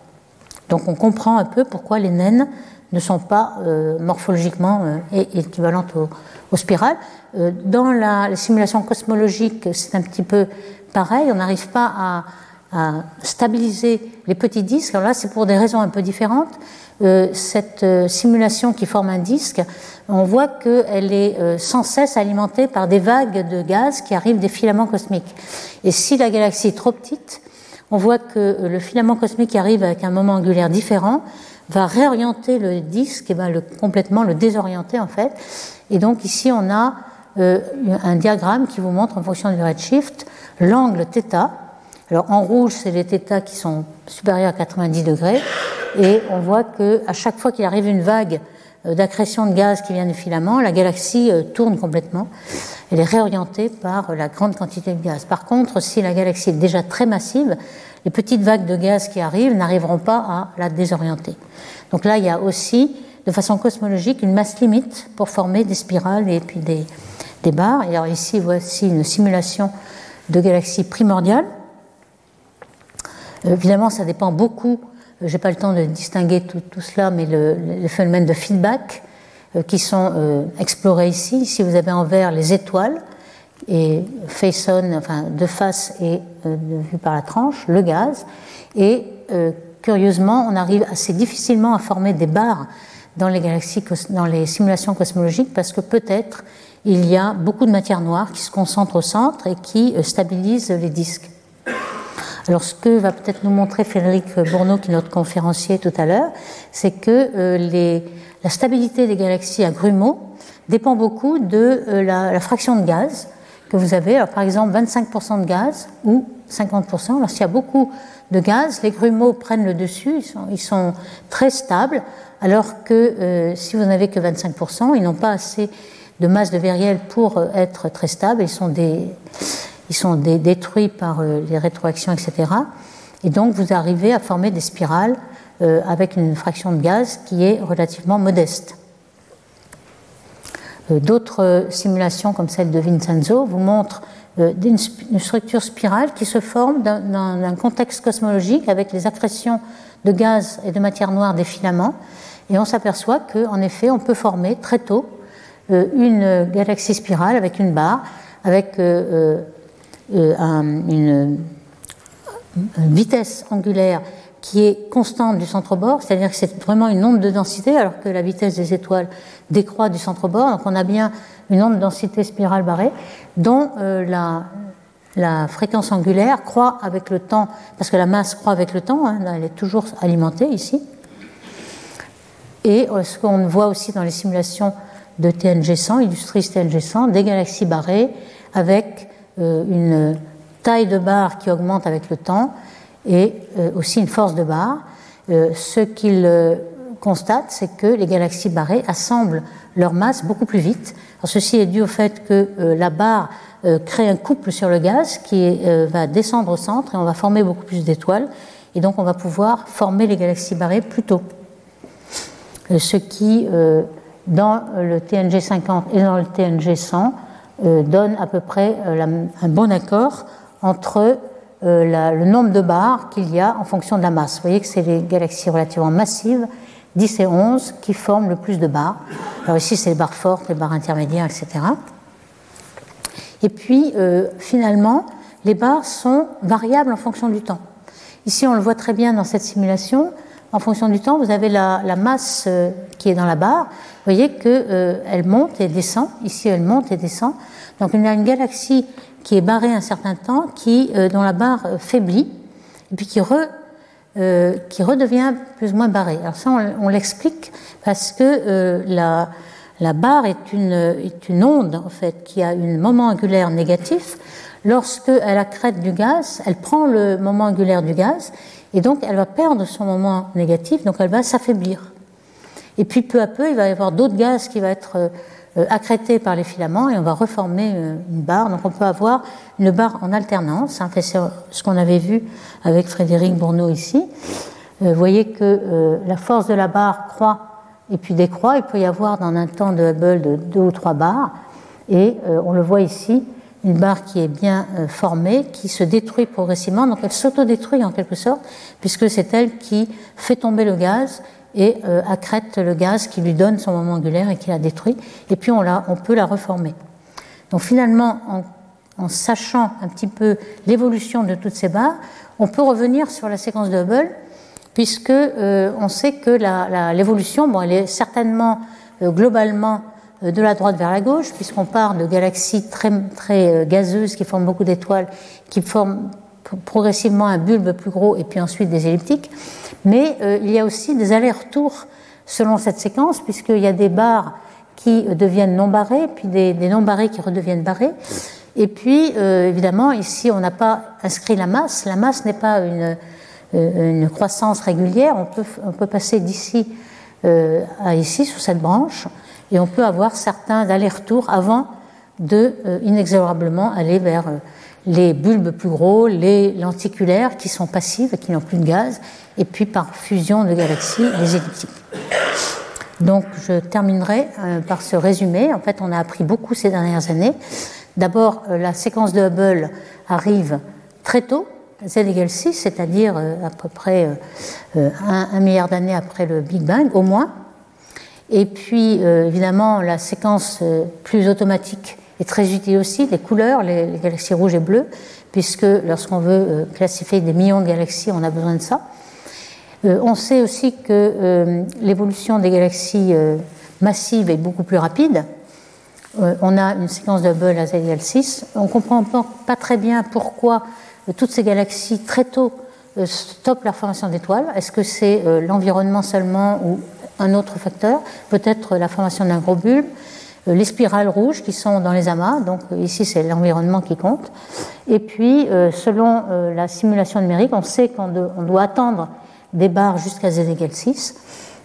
Donc on comprend un peu pourquoi les naines ne sont pas euh, morphologiquement euh, équivalentes aux, spirales. Euh, dans la, simulation cosmologique, c'est un petit peu pareil, on n'arrive pas à, stabiliser les petits disques. Alors là, c'est pour des raisons un peu différentes. cette simulation qui forme un disque, on voit qu'elle est sans cesse alimentée par des vagues de gaz qui arrivent des filaments cosmiques. Et si la galaxie est trop petite, on voit que le filament cosmique qui arrive avec un moment angulaire différent va réorienter le disque et va le, complètement le désorienter en fait. Et donc ici on a euh, un diagramme qui vous montre en fonction du redshift l'angle θ. Alors en rouge c'est les θ qui sont supérieurs à 90 degrés et on voit que à chaque fois qu'il arrive une vague euh, d'accrétion de gaz qui vient du filament, la galaxie euh, tourne complètement. Elle est réorientée par la grande quantité de gaz. Par contre, si la galaxie est déjà très massive, les petites vagues de gaz qui arrivent n'arriveront pas à la désorienter. Donc là, il y a aussi, de façon cosmologique, une masse limite pour former des spirales et puis des, barres. Et ici, voici une simulation de galaxies primordiales. Euh, évidemment, ça dépend beaucoup, euh, je n'ai pas le temps de distinguer tout, cela, mais le, les phénomènes de feedback euh, qui sont explorés ici. Ici, vous avez en vert les étoiles et face de face et vu par la tranche, le gaz. Et curieusement, on arrive assez difficilement à former des barres dans les simulations cosmologiques, parce que peut-être il y a beaucoup de matière noire qui se concentre au centre et qui euh, stabilise les disques. Alors, ce que va peut-être nous montrer Frédéric Bourneau, qui est notre conférencier tout à l'heure, c'est que euh, la stabilité des galaxies à grumeaux dépend beaucoup de euh, la, fraction de gaz que vous avez. Par exemple, 25% de gaz ou 50%. Alors, s'il y a beaucoup de gaz, les grumeaux prennent le dessus, ils sont, très stables, alors que euh, si vous n'avez que 25%, ils n'ont pas assez de masse de vériel pour euh, être très stables, ils sont, détruits par euh, les rétroactions, etc. Et donc vous arrivez à former des spirales avec une fraction de gaz qui est relativement modeste. D'autres simulations comme celle de Vincenzo vous montrent d'une structure spirale qui se forme d'un contexte cosmologique avec les accrétions de gaz et de matière noire des filaments. Et on s'aperçoit qu'en effet, on peut former très tôt euh, une galaxie spirale avec une barre, avec euh, une, vitesse angulaire qui est constante du centre-bord, c'est-à-dire que c'est vraiment une onde de densité, alors que la vitesse des étoiles décroît du centre-bord. Donc on a bien une onde de densité spirale barrée, dont euh, la, la, fréquence angulaire croît avec le temps, parce que la masse croît avec le temps, hein, elle est toujours alimentée ici. Et euh, ce qu'on voit aussi dans les simulations de TNG100, Illustris TNG100, des galaxies barrées avec euh, une taille de barre qui augmente avec le temps et aussi une force de barre. ce qu'il constate, c'est que les galaxies barrées assemblent leur masse beaucoup plus vite ceci est dû au fait que euh, la barre euh, crée un couple sur le gaz qui euh, va descendre au centre et on va former beaucoup plus d'étoiles. Et donc on va pouvoir former les galaxies barrées plus tôt. Ce qui, dans le TNG 50 et dans le TNG 100, donne à peu près un bon accord entre le nombre de barres qu'il y a en fonction de la masse. Vous voyez que c'est les galaxies relativement massives 10 et 11 qui forment le plus de barres. Alors ici, c'est les barres fortes, les barres intermédiaires, etc. Et puis, euh, finalement, les barres sont variables en fonction du temps. Ici, on le voit très bien dans cette simulation. En fonction du temps, vous avez la, masse euh, qui est dans la barre. Vous voyez qu'elle euh, monte et descend. Ici, elle monte et descend. Donc, il y a une galaxie qui est barrée un certain temps, qui, dont la barre faiblit, et puis qui re, euh, qui redevient plus ou moins barré. Alors ça, on, l'explique parce que euh, la, la, barre est une, est une, onde en fait qui a un moment angulaire négatif. Lorsque elle accrète du gaz, elle prend le moment angulaire du gaz et donc elle va perdre son moment négatif, donc elle va s'affaiblir. Et puis peu à peu, il va y avoir d'autres gaz qui vont être accrétés par les filaments et on va reformer une barre. Donc on peut avoir une barre en alternance. Hein, c'est ce qu'on avait vu avec Frédéric Bourneau ici. Vous voyez que la force de la barre croît et puis décroît. Il peut y avoir dans un temps de Hubble de deux ou trois barres. Et on le voit ici, une barre qui est bien euh, formée, qui se détruit progressivement, donc elle s'autodétruit en quelque sorte, puisque c'est elle qui fait tomber le gaz et euh, accrète le gaz qui lui donne son moment angulaire et qui la détruit, et puis on, peut la reformer. Donc finalement, en, sachant un petit peu l'évolution de toutes ces barres, on peut revenir sur la séquence de Hubble, puisque euh, on sait que l'évolution, elle est certainement globalement de la droite vers la gauche, puisqu'on part de galaxies très, très euh, gazeuses qui forment beaucoup d'étoiles, qui forment progressivement un bulbe plus gros et puis ensuite des elliptiques. Mais euh, il y a aussi des allers-retours selon cette séquence, puisqu'il y a des barres qui deviennent non barrées, puis des, non barrées qui redeviennent barrées. Et puis, évidemment, ici, on n'a pas inscrit la masse. La masse n'est pas une, une, croissance régulière. On peut, on peut passer d'ici à ici, sur cette branche et on peut avoir certains allers-retours avant de euh, inexorablement aller vers euh, les bulbes plus gros, les lenticulaires qui sont passives et qui n'ont plus de gaz, et puis par fusion de galaxies, les elliptiques. Donc je terminerai euh, par ce résumé. En fait, on a appris beaucoup ces dernières années. D'abord, la séquence de Hubble arrive très tôt, z égale 6, c'est-à-dire à peu près un milliard d'années après le Big Bang, au moins. Et puis, euh, évidemment, la séquence euh, plus automatique est très utile aussi, les couleurs, les, galaxies rouges et bleues, puisque lorsqu'on veut euh, classifier des millions de galaxies, on a besoin de ça. on sait aussi que l'évolution des galaxies massives est beaucoup plus rapide. on a une séquence de Hubble à z égale 6. On ne comprend pas très bien pourquoi toutes ces galaxies très tôt stoppent la formation d'étoiles. Est-ce que c'est l'environnement seulement ou un autre facteur, peut-être la formation d'un gros bulbe, euh, les spirales rouges qui sont dans les amas, donc euh, ici c'est l'environnement qui compte. Et puis, euh, selon la simulation numérique, on sait qu'on doit attendre des barres jusqu'à z égale 6.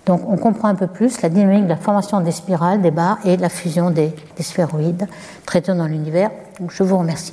Donc on comprend un peu plus la dynamique de la formation des spirales, des barres et de la fusion des, des sphéroïdes tôt dans l'univers. Je vous remercie.